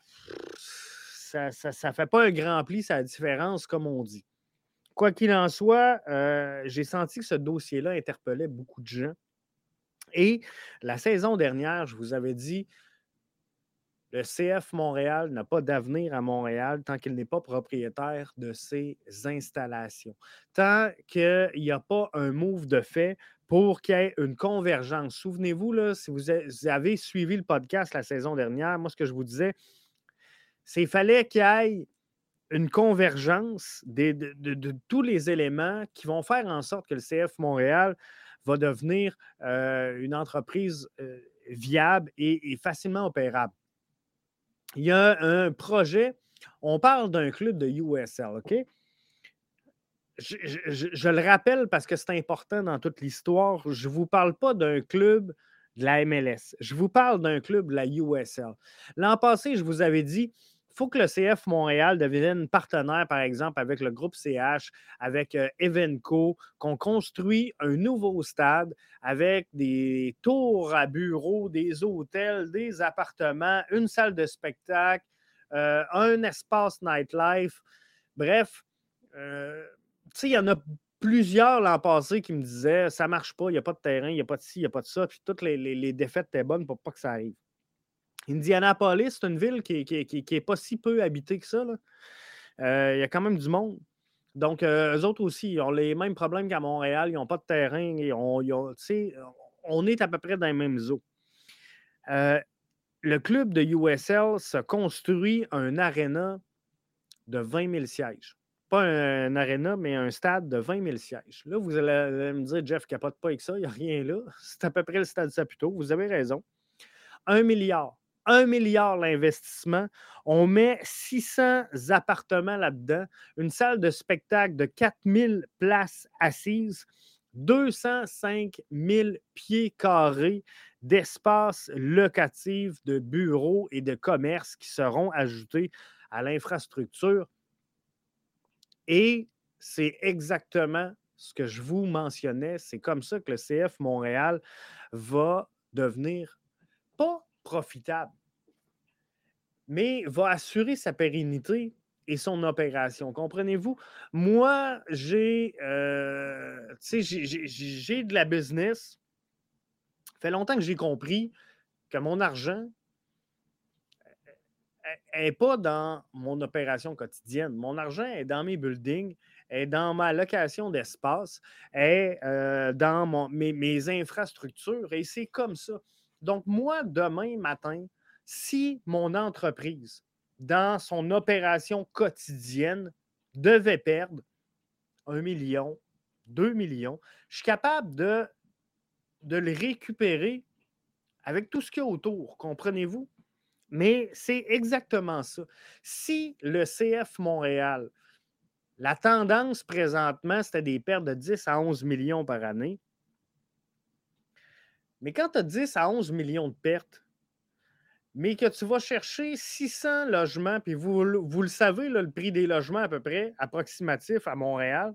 ça ne fait pas un grand pli, ça a différence, comme on dit. Quoi qu'il en soit, euh, j'ai senti que ce dossier-là interpellait beaucoup de gens. Et la saison dernière, je vous avais dit, le CF Montréal n'a pas d'avenir à Montréal tant qu'il n'est pas propriétaire de ses installations. Tant qu'il n'y a pas un move de fait pour qu'il y ait une convergence. Souvenez-vous, si vous avez suivi le podcast la saison dernière, moi, ce que je vous disais, c'est fallait qu'il y ait une convergence de, tous les éléments qui vont faire en sorte que le CF Montréal va devenir euh, une entreprise euh, viable et, facilement opérable. Il y a un projet, on parle d'un club de USL, OK? Je, le rappelle parce que c'est important dans toute l'histoire. Je ne vous parle pas d'un club de la MLS. Je vous parle d'un club de la USL. L'an passé, je vous avais dit, faut que le CF Montréal devienne partenaire, par exemple, avec le groupe CH, avec euh, Evenco, qu'on construit un nouveau stade avec des tours à bureaux, des hôtels, des appartements, une salle de spectacle, euh, un espace nightlife. Bref, euh, tu sais, il y en a plusieurs l'an passé qui me disaient ça marche pas, il n'y a pas de terrain, il n'y a pas de ci, il n'y a pas de ça, puis toutes les, les défaites étaient bonnes pour pas que ça arrive. Indianapolis, c'est une ville qui n'est pas si peu habitée que ça. Euh, il y a quand même du monde. Donc, euh, eux autres aussi, ils ont les mêmes problèmes qu'à Montréal. Ils n'ont pas de terrain. on, est à peu près dans les mêmes eaux. Euh, le club de USL se construit un aréna de 20 000 sièges. Pas un, aréna, mais un stade de 20 000 sièges. Là, vous allez me dire, Jeff, capote pas avec ça, il n'y a rien là. C'est à peu près le stade Saputo. Vous avez raison. Un milliard. 1 milliard l'investissement. On met 600 appartements là-dedans, une salle de spectacle de 4000 places assises, 205 000 pieds carrés d'espace locatif, de bureaux et de commerces qui seront ajoutés à l'infrastructure. Et c'est exactement ce que je vous mentionnais. C'est comme ça que le CF Montréal va devenir pas profitable, mais va assurer sa pérennité et son opération. Comprenez-vous? Moi, j'ai, euh, j'ai de la business. Fait longtemps que j'ai compris que mon argent n'est pas dans mon opération quotidienne. Mon argent est dans mes buildings, est dans ma location d'espace, est euh, dans mes, mes infrastructures. Et c'est comme ça. Donc, moi, demain matin, si mon entreprise, dans son opération quotidienne, devait perdre un million, deux millions, je suis capable de, de le récupérer avec tout ce qu'il y a autour, comprenez-vous? Mais c'est exactement ça. Si le CF Montréal, la tendance présentement, c'était des pertes de 10 à 11 millions par année, mais quand tu as 10 à 11 millions de pertes, mais que tu vas chercher 600 logements, puis vous, vous le savez, le prix des logements à peu près approximatif à Montréal,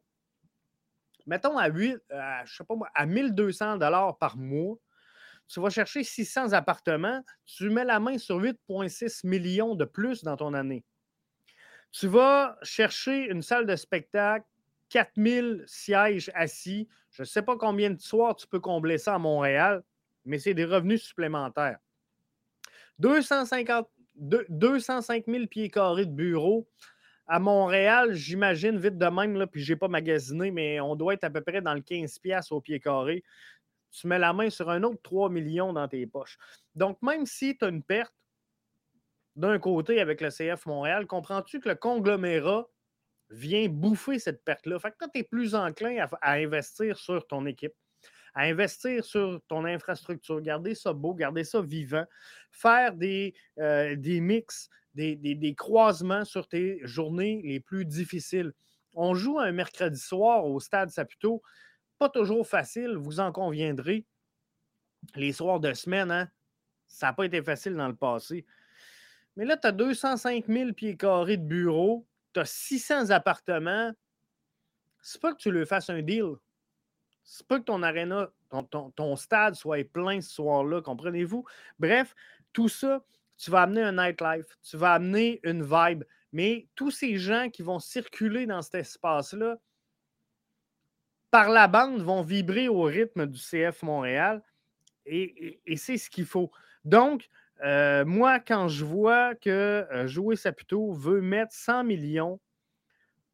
mettons à, 8, je sais pas moi, à 1200 par mois, tu vas chercher 600 appartements, tu mets la main sur 8,6 millions de plus dans ton année. Tu vas chercher une salle de spectacle, 4000 sièges assis. Je ne sais pas combien de soirs tu peux combler ça à Montréal, mais c'est des revenus supplémentaires. 250, 205 000 pieds carrés de bureaux. À Montréal, j'imagine vite de même, là, puis je n'ai pas magasiné, mais on doit être à peu près dans le 15$ au pied carré tu mets la main sur un autre 3 millions dans tes poches. Donc, même si tu as une perte d'un côté avec le CF Montréal, comprends-tu que le conglomérat vient bouffer cette perte-là? Fait que toi, tu es plus enclin à, investir sur ton équipe, à investir sur ton infrastructure, garder ça beau, garder ça vivant, faire des, euh, des mix, des, croisements sur tes journées les plus difficiles. On joue un mercredi soir au stade Saputo pas toujours facile, vous en conviendrez. Les soirs de semaine, hein, ça n'a pas été facile dans le passé. Mais là, tu as 205 000 pieds carrés de bureaux, tu as 600 appartements. C'est pas que tu le fasses un deal. C'est pas que ton aréna, ton, stade soit plein ce soir-là, comprenez-vous? Bref, tout ça, tu vas amener un nightlife, tu vas amener une vibe. Mais tous ces gens qui vont circuler dans cet espace-là, par la bande vont vibrer au rythme du CF Montréal et, c'est ce qu'il faut. Donc, euh, moi, quand je vois que euh, Jouer Saputo veut mettre 100 millions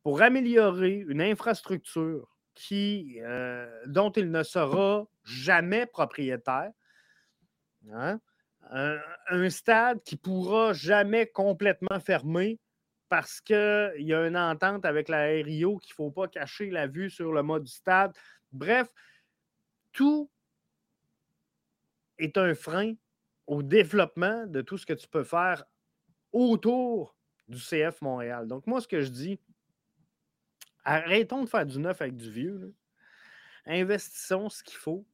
pour améliorer une infrastructure euh, dont il ne sera jamais propriétaire, hein, un, un, stade qui pourra jamais complètement fermer parce qu'il y a une entente avec la RIO qu'il ne faut pas cacher la vue sur le mode du stade. Bref, tout est un frein au développement de tout ce que tu peux faire autour du CF Montréal. Donc, moi, ce que je dis, arrêtons de faire du neuf avec du vieux. Investissons ce qu'il faut.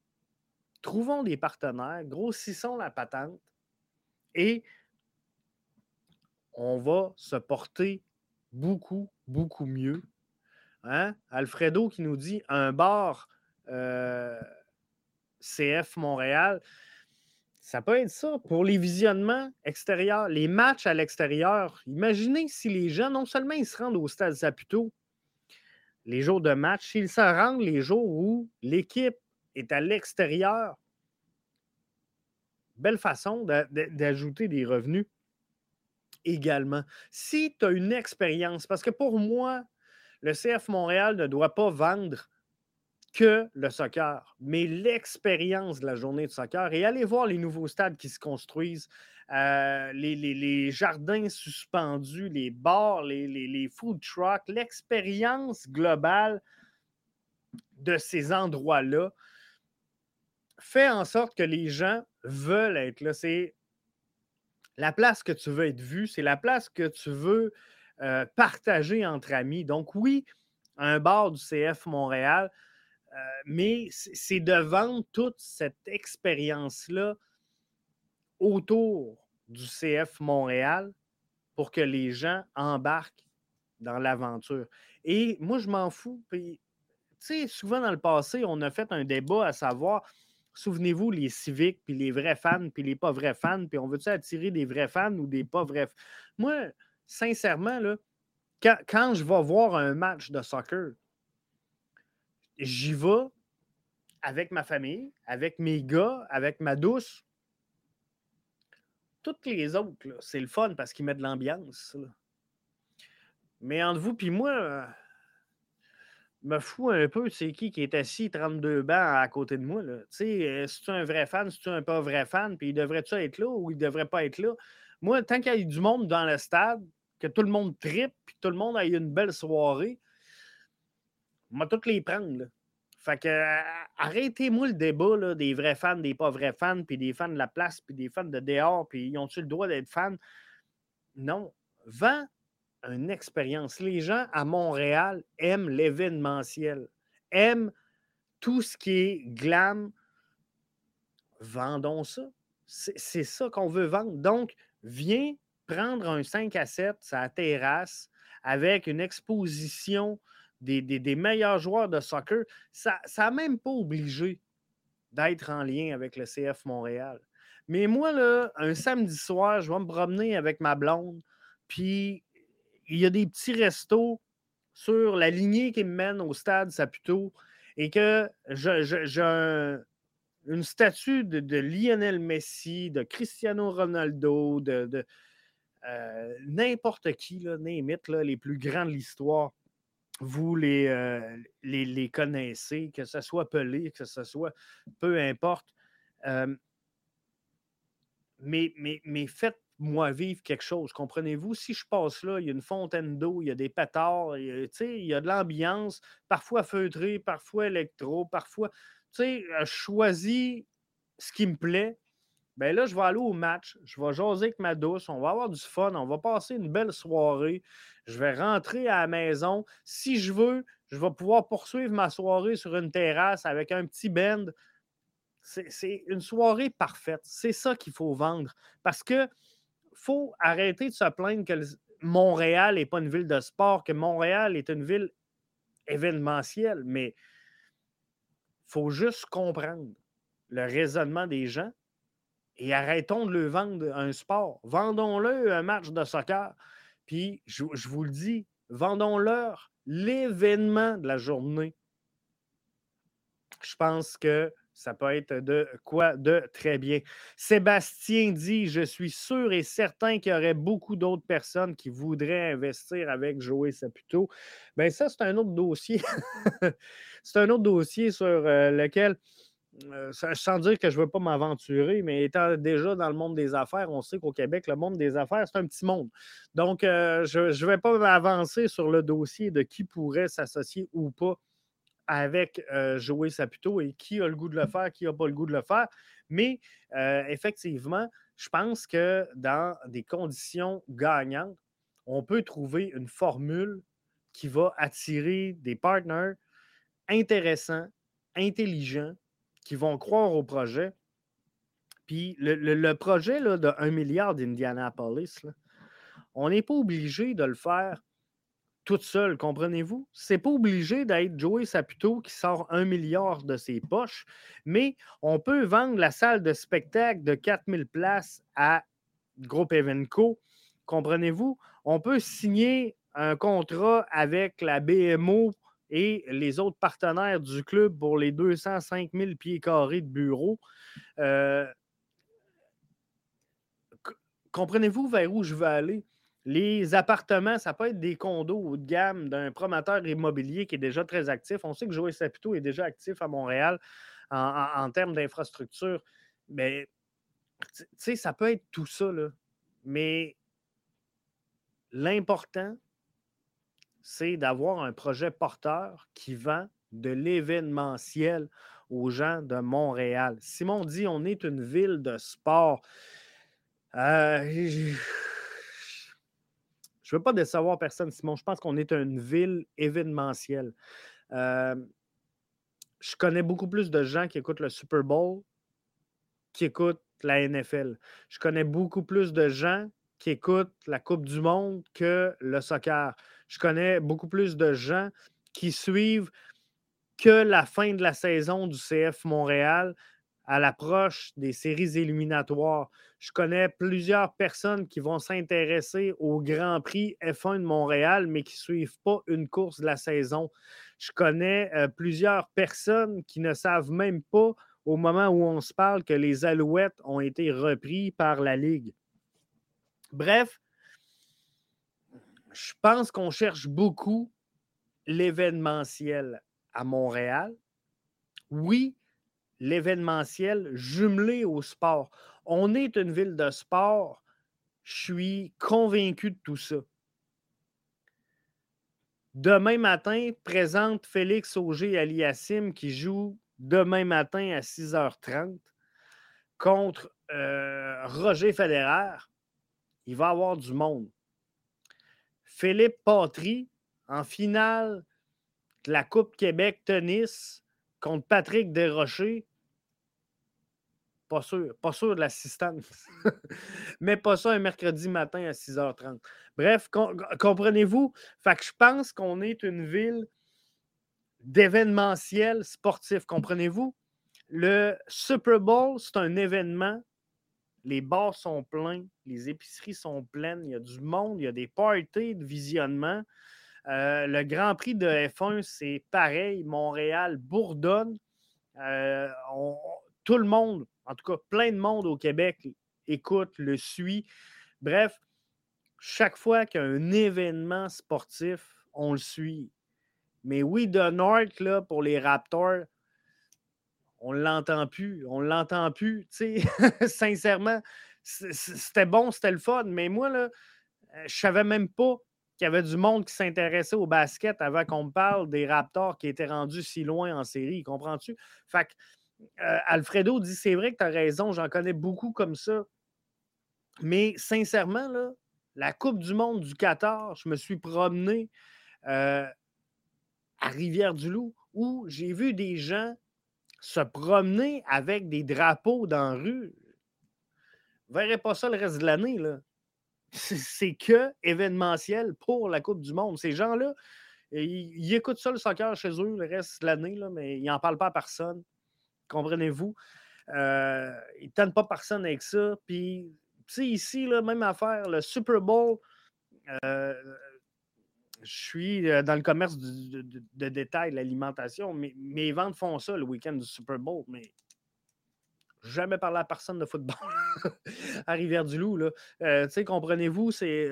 Trouvons des partenaires, grossissons la patente et on va se porter beaucoup, beaucoup mieux. Hein? Alfredo qui nous dit un bar euh, CF Montréal. Ça peut être ça pour les visionnements extérieurs, les matchs à l'extérieur. Imaginez si les gens, non seulement ils se rendent au stade Saputo les jours de match, s'ils se rendent les jours où l'équipe est à l'extérieur. Belle façon d'ajouter des revenus également. Si tu as une expérience, parce que pour moi, le CF Montréal ne doit pas vendre que le soccer, mais l'expérience de la journée de soccer et aller voir les nouveaux stades qui se construisent, euh, les, jardins suspendus, les bars, les, food trucks, l'expérience globale de ces endroits-là fait en sorte que les gens veulent être là. C'est la place que tu veux être vu, c'est la place que tu veux euh, partager entre amis. Donc, oui, un bar du CF Montréal, mais c'est de vendre toute cette expérience-là autour du CF Montréal pour que les gens embarquent dans l'aventure. Et moi, je m'en fous. tu sais, souvent dans le passé, on a fait un débat à savoir Souvenez-vous, les civiques, puis les vrais fans, puis les pas vrais fans, puis on veut-tu attirer des vrais fans ou des pas vrais Moi, sincèrement, là, quand, je vais voir un match de soccer, j'y vais avec ma famille, avec mes gars, avec ma douce. Toutes les autres, c'est le fun parce qu'ils mettent de l'ambiance. Mais entre vous puis moi, me fous un peu c'est qui qui est assis 32 bancs à côté de moi. Tu sais, euh, si tu es un vrai fan, si tu es un pas vrai fan, puis il devrait-tu être là ou il devrait pas être là? Moi, tant qu'il y a du monde dans le stade, que tout le monde tripe, puis tout le monde ait une belle soirée, on va toutes les prendre. Fait que arrêtez-moi le débat des vrais fans, des pas vrais fans, puis des fans de la place, puis des fans de dehors, puis ils ont-ils le droit d'être fans? Non. Vends une expérience. Les gens à Montréal aiment l'événementiel, aiment tout ce qui est glam. Vendons ça. C'est ça qu'on veut vendre. Donc, viens prendre un 5 à 7 sa terrasse avec une exposition des, meilleurs joueurs de soccer, ça n'a même pas obligé d'être en lien avec le CF Montréal. Mais moi, là, un samedi soir, je vais me promener avec ma blonde, puis il y a des petits restos sur la lignée qui me mène au stade Saputo et que j'ai une statue de, Lionel Messi, de Cristiano Ronaldo, de, euh, n'importe qui, là, là, les plus grands de l'histoire vous euh, les, connaissez, que ce soit Pelé, que ce soit peu importe. mais, faites-moi vivre quelque chose, comprenez-vous? Si je passe là, il y a une fontaine d'eau, il y a des pétards, il y a, de l'ambiance, parfois feutré, parfois électro, parfois. Tu sais, choisis ce qui me plaît, ben là, je vais aller au match, je vais jaser avec ma douce, on va avoir du fun, on va passer une belle soirée, je vais rentrer à la maison. Si je veux, je vais pouvoir poursuivre ma soirée sur une terrasse avec un petit bend. C'est une soirée parfaite. C'est ça qu'il faut vendre. Parce que faut arrêter de se plaindre que Montréal n'est pas une ville de sport, que Montréal est une ville événementielle, mais il faut juste comprendre le raisonnement des gens et arrêtons de le vendre un sport. Vendons-le un match de soccer. Puis, je, vous le dis, vendons-leur l'événement de la journée. Je pense que ça peut être de quoi de très bien. Sébastien dit Je suis sûr et certain qu'il y aurait beaucoup d'autres personnes qui voudraient investir avec Joey Saputo. Bien, ça, c'est un autre dossier. c'est un autre dossier sur euh, lequel euh, sans dire que je ne veux pas m'aventurer, mais étant déjà dans le monde des affaires, on sait qu'au Québec, le monde des affaires, c'est un petit monde. Donc, euh, je ne vais pas m'avancer sur le dossier de qui pourrait s'associer ou pas avec euh, Joey Saputo et qui a le goût de le faire, qui n'a pas le goût de le faire. Mais effectivement, je pense que dans des conditions gagnantes, on peut trouver une formule qui va attirer des partenaires intéressants, intelligents, qui vont croire au projet. Puis le, projet là, de 1 milliard d'Indianapolis, on n'est pas obligé de le faire toute seule, comprenez-vous? C'est pas obligé d'être Joey Saputo qui sort un milliard de ses poches, mais on peut vendre la salle de spectacle de 4000 places à Groupe Evenco. Comprenez-vous? On peut signer un contrat avec la BMO et les autres partenaires du club pour les 205 000 pieds carrés de bureaux. Euh, comprenez-vous vers où je veux aller? Les appartements, ça peut être des condos haut de gamme d'un promoteur immobilier qui est déjà très actif. On sait que Joël Saputo est déjà actif à Montréal en, termes d'infrastructure. Mais, tu sais, ça peut être tout ça, là. Mais l'important, c'est d'avoir un projet porteur qui vend de l'événementiel aux gens de Montréal. Simon dit on est une ville de sport. Euh, je ne veux pas décevoir personne, Simon. Je pense qu'on est une ville événementielle. Euh, je connais beaucoup plus de gens qui écoutent le Super Bowl qui écoutent la NFL. Je connais beaucoup plus de gens qui écoutent la Coupe du Monde que le soccer je connais beaucoup plus de gens qui suivent que la fin de la saison du CF Montréal à l'approche des séries éliminatoires. Je connais plusieurs personnes qui vont s'intéresser au Grand Prix F1 de Montréal, mais qui ne suivent pas une course de la saison. Je connais euh, plusieurs personnes qui ne savent même pas, au moment où on se parle, que les Alouettes ont été repris par la Ligue. Bref, je pense qu'on cherche beaucoup l'événementiel à Montréal. Oui, l'événementiel jumelé au sport. On est une ville de sport. Je suis convaincu de tout ça. Demain matin, présente Félix Auger Aliassim qui joue demain matin à 6h30 contre euh, Roger Federer. Il va avoir du monde. Philippe Patry en finale de la Coupe Québec tennis contre Patrick Desrochers. Pas sûr, pas sûr de l'assistance. Mais pas ça un mercredi matin à 6h30. Bref, comprenez-vous? Fait que je pense qu'on est une ville d'événementiel sportif. Comprenez-vous? Le Super Bowl, c'est un événement. Les bars sont pleins, les épiceries sont pleines, il y a du monde, il y a des parties de visionnement. Euh, le Grand Prix de F1, c'est pareil. Montréal bourdonne. Euh, tout le monde, en tout cas plein de monde au Québec, écoute, le suit. Bref, chaque fois qu'il y a un événement sportif, on le suit. Mais oui, de North, là, pour les Raptors, on l'entend plus. On l'entend plus. Sincèrement, c'était bon, c'était le fun. Mais moi, là, euh, je savais même pas qu'il y avait du monde qui s'intéressait au basket avant qu'on me parle des Raptors qui étaient rendus si loin en série. Comprends-tu? Fait euh, Alfredo dit c'est vrai que tu as raison, j'en connais beaucoup comme ça. Mais sincèrement, là, la Coupe du Monde du Qatar, je me suis promené euh, à Rivière-du-Loup où j'ai vu des gens se promener avec des drapeaux dans la rue. Vous verrez pas ça le reste de l'année. C'est que événementiel pour la Coupe du Monde. Ces gens-là, ils, écoutent ça le soccer chez eux le reste de l'année, mais ils n'en parlent pas à personne. Comprenez-vous? Euh, ils ne tentent pas personne avec ça. Puis, tu ici, même affaire, le Super Bowl, euh, je suis euh, dans le commerce de, détail, de l'alimentation. Mes, ventes font ça le week-end du Super Bowl, mais jamais parlé à personne de football à Rivière-du-Loup. Euh, comprenez-vous,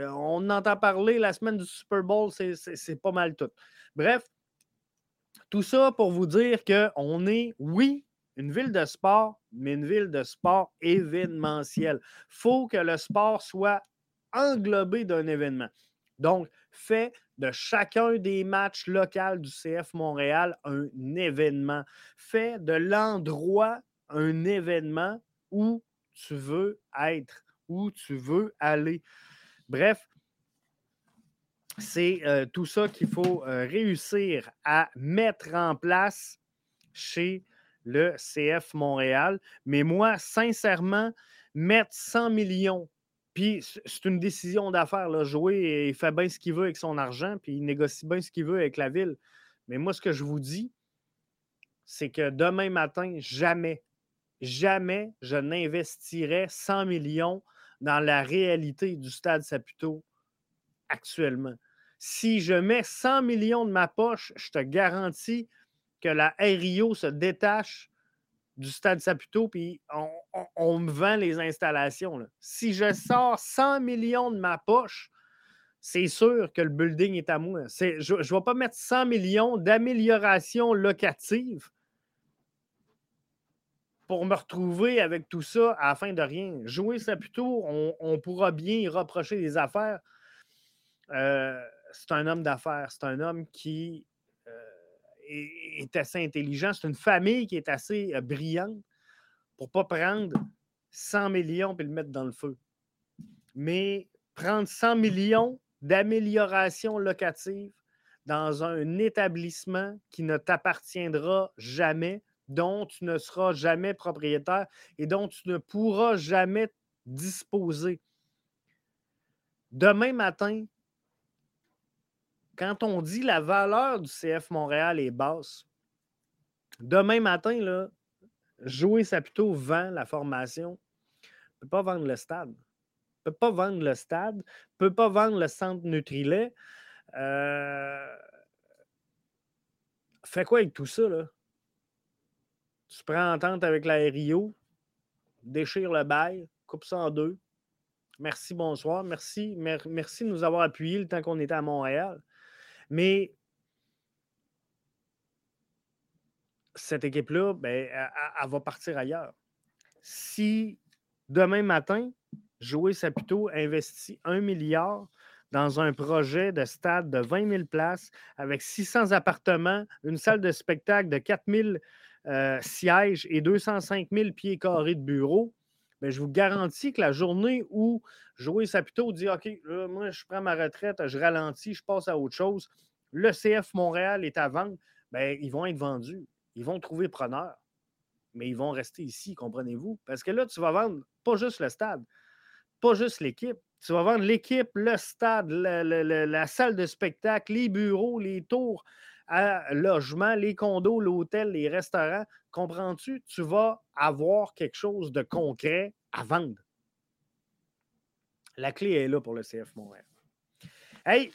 on entend parler la semaine du Super Bowl, c'est pas mal tout. Bref, tout ça pour vous dire qu'on est, oui, une ville de sport, mais une ville de sport événementiel. Il faut que le sport soit englobé d'un événement. Donc, fait de chacun des matchs locaux du CF Montréal un événement. Fais de l'endroit un événement où tu veux être, où tu veux aller. Bref, c'est euh, tout ça qu'il faut euh, réussir à mettre en place chez le CF Montréal. Mais moi, sincèrement, mettre 100 millions puis c'est une décision d'affaires. Jouer, il fait bien ce qu'il veut avec son argent, puis il négocie bien ce qu'il veut avec la ville. Mais moi, ce que je vous dis, c'est que demain matin, jamais, jamais je n'investirai 100 millions dans la réalité du stade Saputo actuellement. Si je mets 100 millions de ma poche, je te garantis que la RIO se détache du Stade Saputo, puis on, me vend les installations. Si je sors 100 millions de ma poche, c'est sûr que le building est à moi. je ne vais pas mettre 100 millions d'amélioration locative pour me retrouver avec tout ça à la fin de rien. Jouer Saputo, on, on pourra bien y reprocher des affaires. Euh, c'est un homme d'affaires. C'est un homme qui est, assez intelligent. C'est une famille qui est assez euh, brillante pour ne pas prendre 100 millions et le mettre dans le feu. Mais prendre 100 millions d'amélioration locative dans un établissement qui ne t'appartiendra jamais, dont tu ne seras jamais propriétaire et dont tu ne pourras jamais disposer. Demain matin, quand on dit la valeur du CF Montréal est basse, demain matin, là, jouer plutôt vend la formation, ne peut pas vendre le stade. Ne peut pas vendre le stade, ne peut pas vendre le centre Nutrilet. Euh... Fais quoi avec tout ça, là? Tu prends entente avec la RIO, déchire le bail, coupe ça en deux. Merci, bonsoir. Merci, merci de nous avoir appuyés le temps qu'on était à Montréal. Mais cette équipe-là, ben, elle, va partir ailleurs. Si demain matin, Joey Saputo investit un milliard dans un projet de stade de 20 000 places avec 600 appartements, une salle de spectacle de 4 000 euh, sièges et 205 000 pieds carrés de bureaux, ben, je vous garantis que la journée où Joey Saputo dit OK, moi, je prends ma retraite, je ralentis, je passe à autre chose, le CF Montréal est à vendre, ben, ils vont être vendus. Ils vont trouver preneur. Mais ils vont rester ici, comprenez-vous? Parce que là, tu vas vendre pas juste le stade, pas juste l'équipe. Tu vas vendre l'équipe, le stade, la salle de spectacle, les bureaux, les tours à logement, les condos, l'hôtel, les restaurants. Comprends-tu? Tu vas avoir quelque chose de concret à vendre. La clé est là pour le CF Montréal. Hey,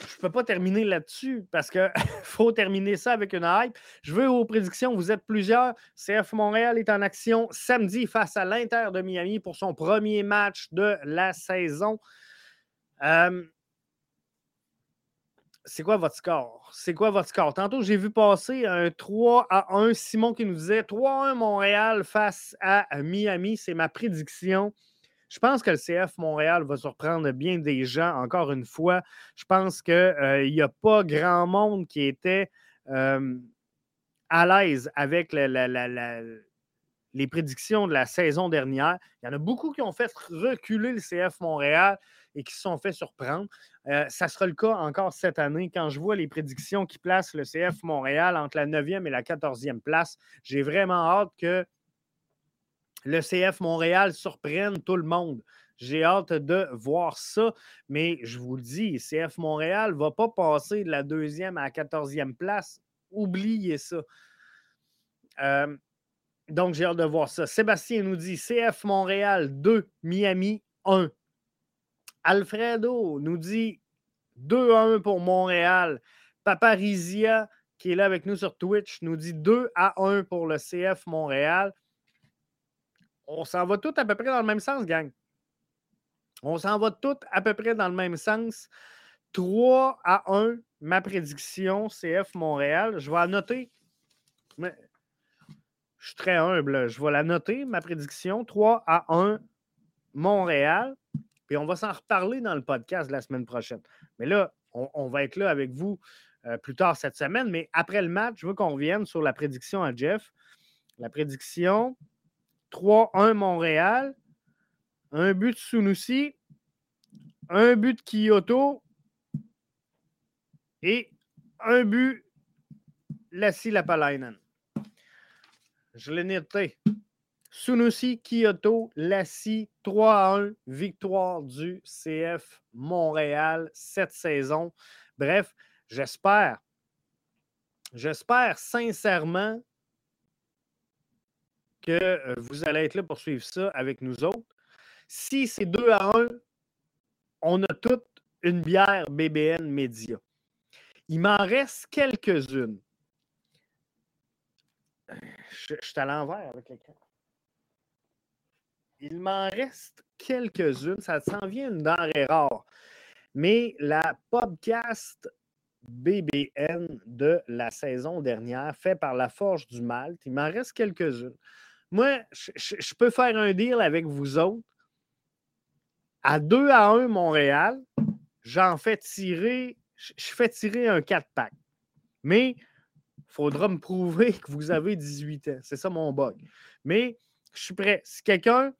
je ne peux pas terminer là-dessus parce qu'il faut terminer ça avec une hype. Je veux vos prédictions. Vous êtes plusieurs. CF Montréal est en action samedi face à l'Inter de Miami pour son premier match de la saison. Euh, c'est quoi votre score? C'est quoi votre score? Tantôt, j'ai vu passer un 3 à 1. Simon qui nous disait 3 à 1 Montréal face à Miami. C'est ma prédiction. Je pense que le CF Montréal va surprendre bien des gens, encore une fois. Je pense qu'il euh, n'y a pas grand monde qui était euh, à l'aise avec les prédictions de la saison dernière. Il y en a beaucoup qui ont fait reculer le CF Montréal et qui se sont fait surprendre. Euh, ça sera le cas encore cette année. Quand je vois les prédictions qui placent le CF Montréal entre la 9e et la 14e place, j'ai vraiment hâte que le CF Montréal surprenne tout le monde. J'ai hâte de voir ça, mais je vous le dis, CF Montréal ne va pas passer de la deuxième à la quatorzième place. Oubliez ça. Euh, donc, j'ai hâte de voir ça. Sébastien nous dit CF Montréal 2, Miami 1. Alfredo nous dit 2 1 pour Montréal. Paparizia, qui est là avec nous sur Twitch, nous dit 2 à 1 pour le CF Montréal on s'en va tout à peu près dans le même sens, gang. On s'en va tout à peu près dans le même sens. 3 à 1, ma prédiction, CF Montréal. Je vais la noter. Je suis très humble. Je vais la noter, ma prédiction. 3 à 1, Montréal. Puis on va s'en reparler dans le podcast la semaine prochaine. Mais là, on, va être là avec vous euh, plus tard cette semaine. Mais après le match, je veux qu'on revienne sur la prédiction à Jeff. La prédiction, 3-1 Montréal, un but de Sunusi, un but Kyoto et un but Lassi Lapalainen. Je l'ai noté. Sunusi, Kyoto, Lassi, 3 1, victoire du CF Montréal cette saison. Bref, j'espère, j'espère sincèrement que euh, vous allez être là pour suivre ça avec nous autres. Si c'est 2 à 1, on a toute une bière BBN Média. Il m'en reste quelques-unes. Je, suis à l'envers avec l'écran. Il m'en reste quelques-unes. Ça s'en vient une denrée rare. Mais la podcast BBN de la saison dernière, fait par la Forge du Malte, il m'en reste quelques-unes. Moi, je, peux faire un deal avec vous autres. À 2 à 1 Montréal, j'en fais tirer, je fais tirer un 4-pack. Mais il faudra me prouver que vous avez 18 ans. C'est ça mon bug. Mais je suis prêt. Si quelqu'un,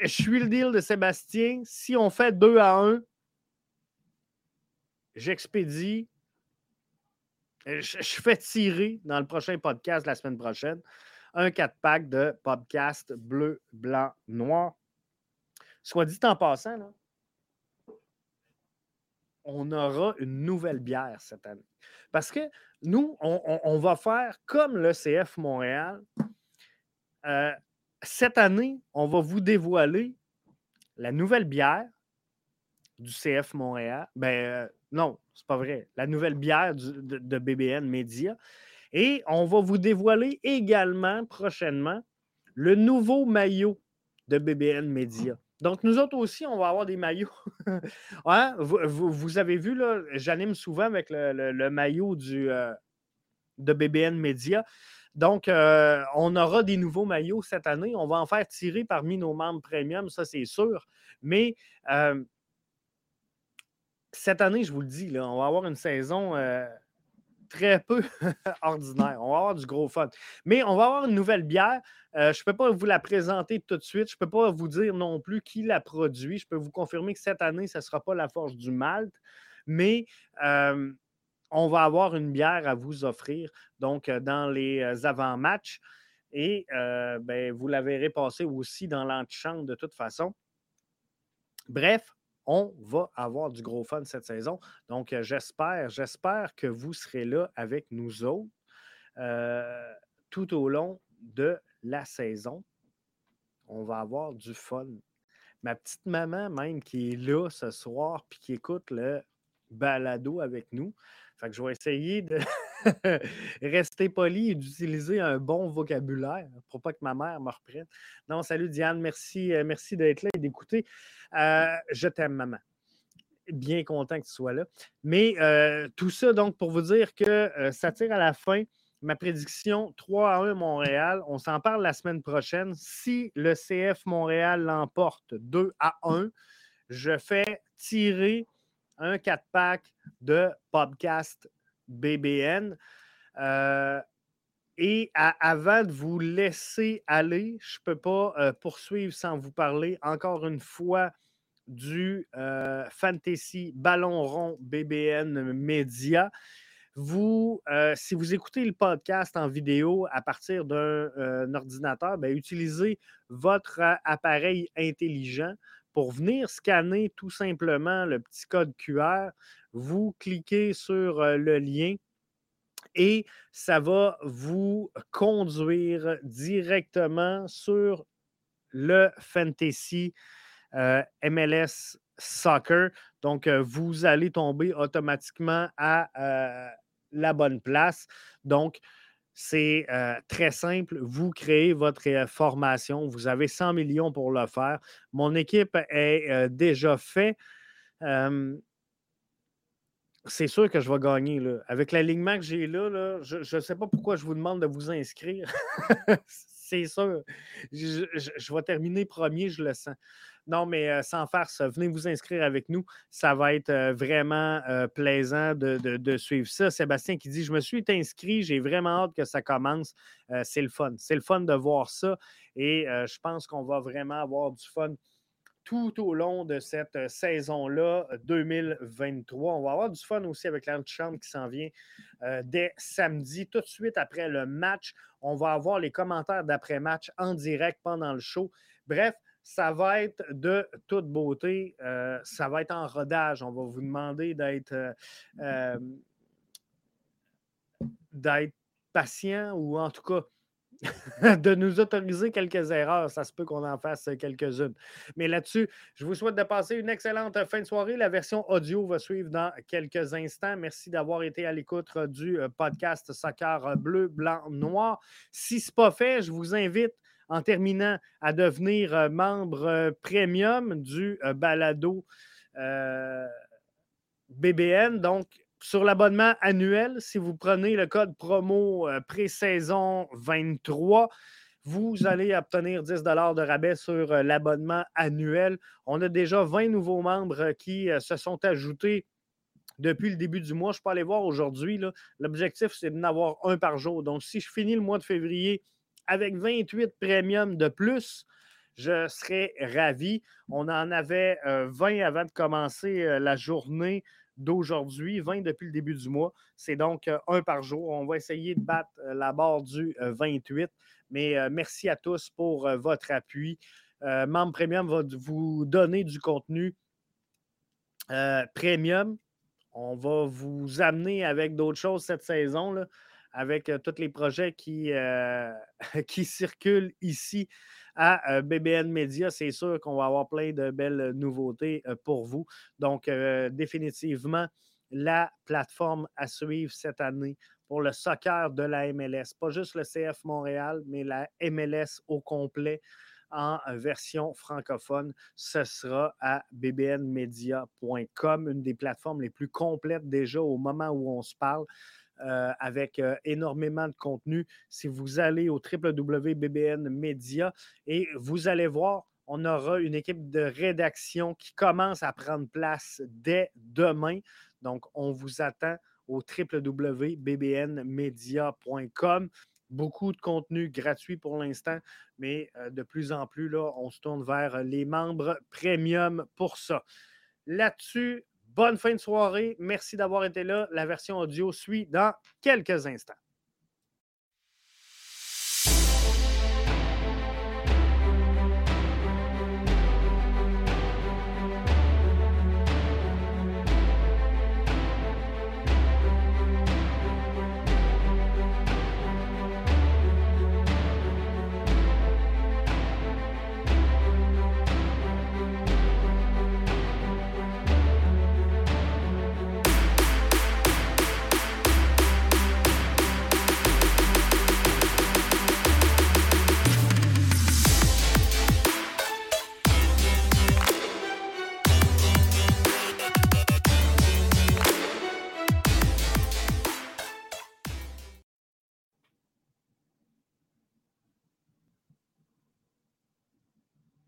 je suis le deal de Sébastien, si on fait 2 à 1, j'expédie, je, je fais tirer dans le prochain podcast la semaine prochaine un 4-pack de podcast bleu, blanc, noir. Soit dit en passant, on aura une nouvelle bière cette année. Parce que nous, on, va faire comme le CF Montréal. Euh, cette année, on va vous dévoiler la nouvelle bière du CF Montréal. Ben euh, non, c'est pas vrai. La nouvelle bière de, BBN Media. Et on va vous dévoiler également prochainement le nouveau maillot de BBN Media. Donc, nous autres aussi, on va avoir des maillots. Hein? vous, avez vu, là, j'anime souvent avec le, maillot euh, de BBN Media. Donc, euh, on aura des nouveaux maillots cette année. On va en faire tirer parmi nos membres premium, ça c'est sûr. Mais euh, cette année, je vous le dis, on va avoir une saison très peu ordinaire. On va avoir du gros fun. Mais on va avoir une nouvelle bière. Euh, je ne peux pas vous la présenter tout de suite. Je ne peux pas vous dire non plus qui la produit. Je peux vous confirmer que cette année, ce ne sera pas la Force du Malte. Mais euh, on va avoir une bière à vous offrir, donc euh, dans les avant-matchs. Et ben, vous la verrez passer aussi dans l'antichambre de toute façon. Bref, on va avoir du gros fun cette saison. Donc, euh, j'espère, j'espère que vous serez là avec nous autres euh, tout au long de la saison. On va avoir du fun. Ma petite maman, même, qui est là ce soir puis qui écoute le balado avec nous. Fait que je vais essayer de rester poli et d'utiliser un bon vocabulaire pour pas que ma mère me reprenne. Non, salut Diane, merci, euh, merci d'être là et d'écouter. Euh, je t'aime, maman. Bien content que tu sois là. Mais euh, tout ça, donc, pour vous dire que ça tire à la fin. Ma prédiction 3 à 1 Montréal. On s'en parle la semaine prochaine. Si le CF Montréal l'emporte 2 à 1, je fais tirer un 4-pack de podcast BBN. Euh, et avant de vous laisser aller, je ne peux pas euh, poursuivre sans vous parler encore une fois du euh, Fantasy Ballon Rond BBN Média. Vous, si vous écoutez le podcast en vidéo à partir d'un ordinateur, ben, utilisez votre appareil intelligent pour venir scanner tout simplement le petit code QR, vous cliquez sur le lien et ça va vous conduire directement sur le Fantasy MLS Soccer. Donc, vous allez tomber automatiquement à la bonne place. Donc, c'est euh, très simple. Vous créez votre euh, formation. Vous avez 100 millions pour le faire. Mon équipe est euh, déjà faite. c'est sûr que je vais gagner. Avec l'alignement que j'ai là, je ne sais pas pourquoi je vous demande de vous inscrire. c'est sûr. je, vais terminer premier, je le sens. Non, mais sans farce, venez vous inscrire avec nous. Ça va être vraiment plaisant de, suivre ça. Sébastien qui dit Je me suis inscrit, j'ai vraiment hâte que ça commence. c'est le fun. C'est le fun de voir ça. Et je pense qu'on va vraiment avoir du fun tout au long de cette saison-là 2023. On va avoir du fun aussi avec l'antichambre qui s'en vient dès samedi. Tout de suite après le match, on va avoir les commentaires d'après-match en direct pendant le show. Bref, ça va être de toute beauté. Euh, ça va être en rodage. On va vous demander d'être euh, euh, d'être patient ou en tout cas de nous autoriser quelques erreurs. Ça se peut qu'on en fasse quelques-unes. Mais là-dessus, je vous souhaite de passer une excellente fin de soirée. La version audio va suivre dans quelques instants. Merci d'avoir été à l'écoute du podcast Soccer Bleu, Blanc, Noir. Si ce n'est pas fait, je vous invite en terminant à devenir euh, membre euh, premium du euh, balado BBN. Donc, sur l'abonnement annuel, si vous prenez le code promo pré-saison 23, vous allez obtenir 10 de rabais sur l'abonnement annuel. On a déjà 20 nouveaux membres qui se sont ajoutés depuis le début du mois. Je peux aller voir aujourd'hui. L'objectif, c'est d'en avoir un par jour. Donc, si je finis le mois de février avec 28 premiums de plus, je serais ravi. On en avait 20 euh, avant de commencer euh, la journée d'aujourd'hui, 20 depuis le début du mois. C'est donc euh, un par jour. On va essayer de battre la barre du 28. Mais merci à tous pour votre appui. Membre Premium va vous donner du contenu premium. On va vous amener avec d'autres choses cette saison. Là avec tous les projets qui, circulent ici à BBN Media. C'est sûr qu'on va avoir plein de belles nouveautés pour vous. Donc, définitivement, la plateforme à suivre cette année pour le soccer de la MLS. Pas juste le CF Montréal, mais la MLS au complet en version francophone. Ce sera à bbnmedia.com, une des plateformes les plus complètes déjà au moment où on se parle. Euh, avec euh, énormément de contenu. Si vous allez au www.bbn Media et vous allez voir, On aura une équipe de rédaction qui commence à prendre place dès demain. Donc, on vous attend au www.bbnmedia.com. Beaucoup de contenu gratuit pour l'instant, mais euh, de plus en plus, là, on se tourne vers les membres premium pour ça. Là-dessus, bonne fin de soirée. Merci d'avoir été là. La version audio suit dans quelques instants.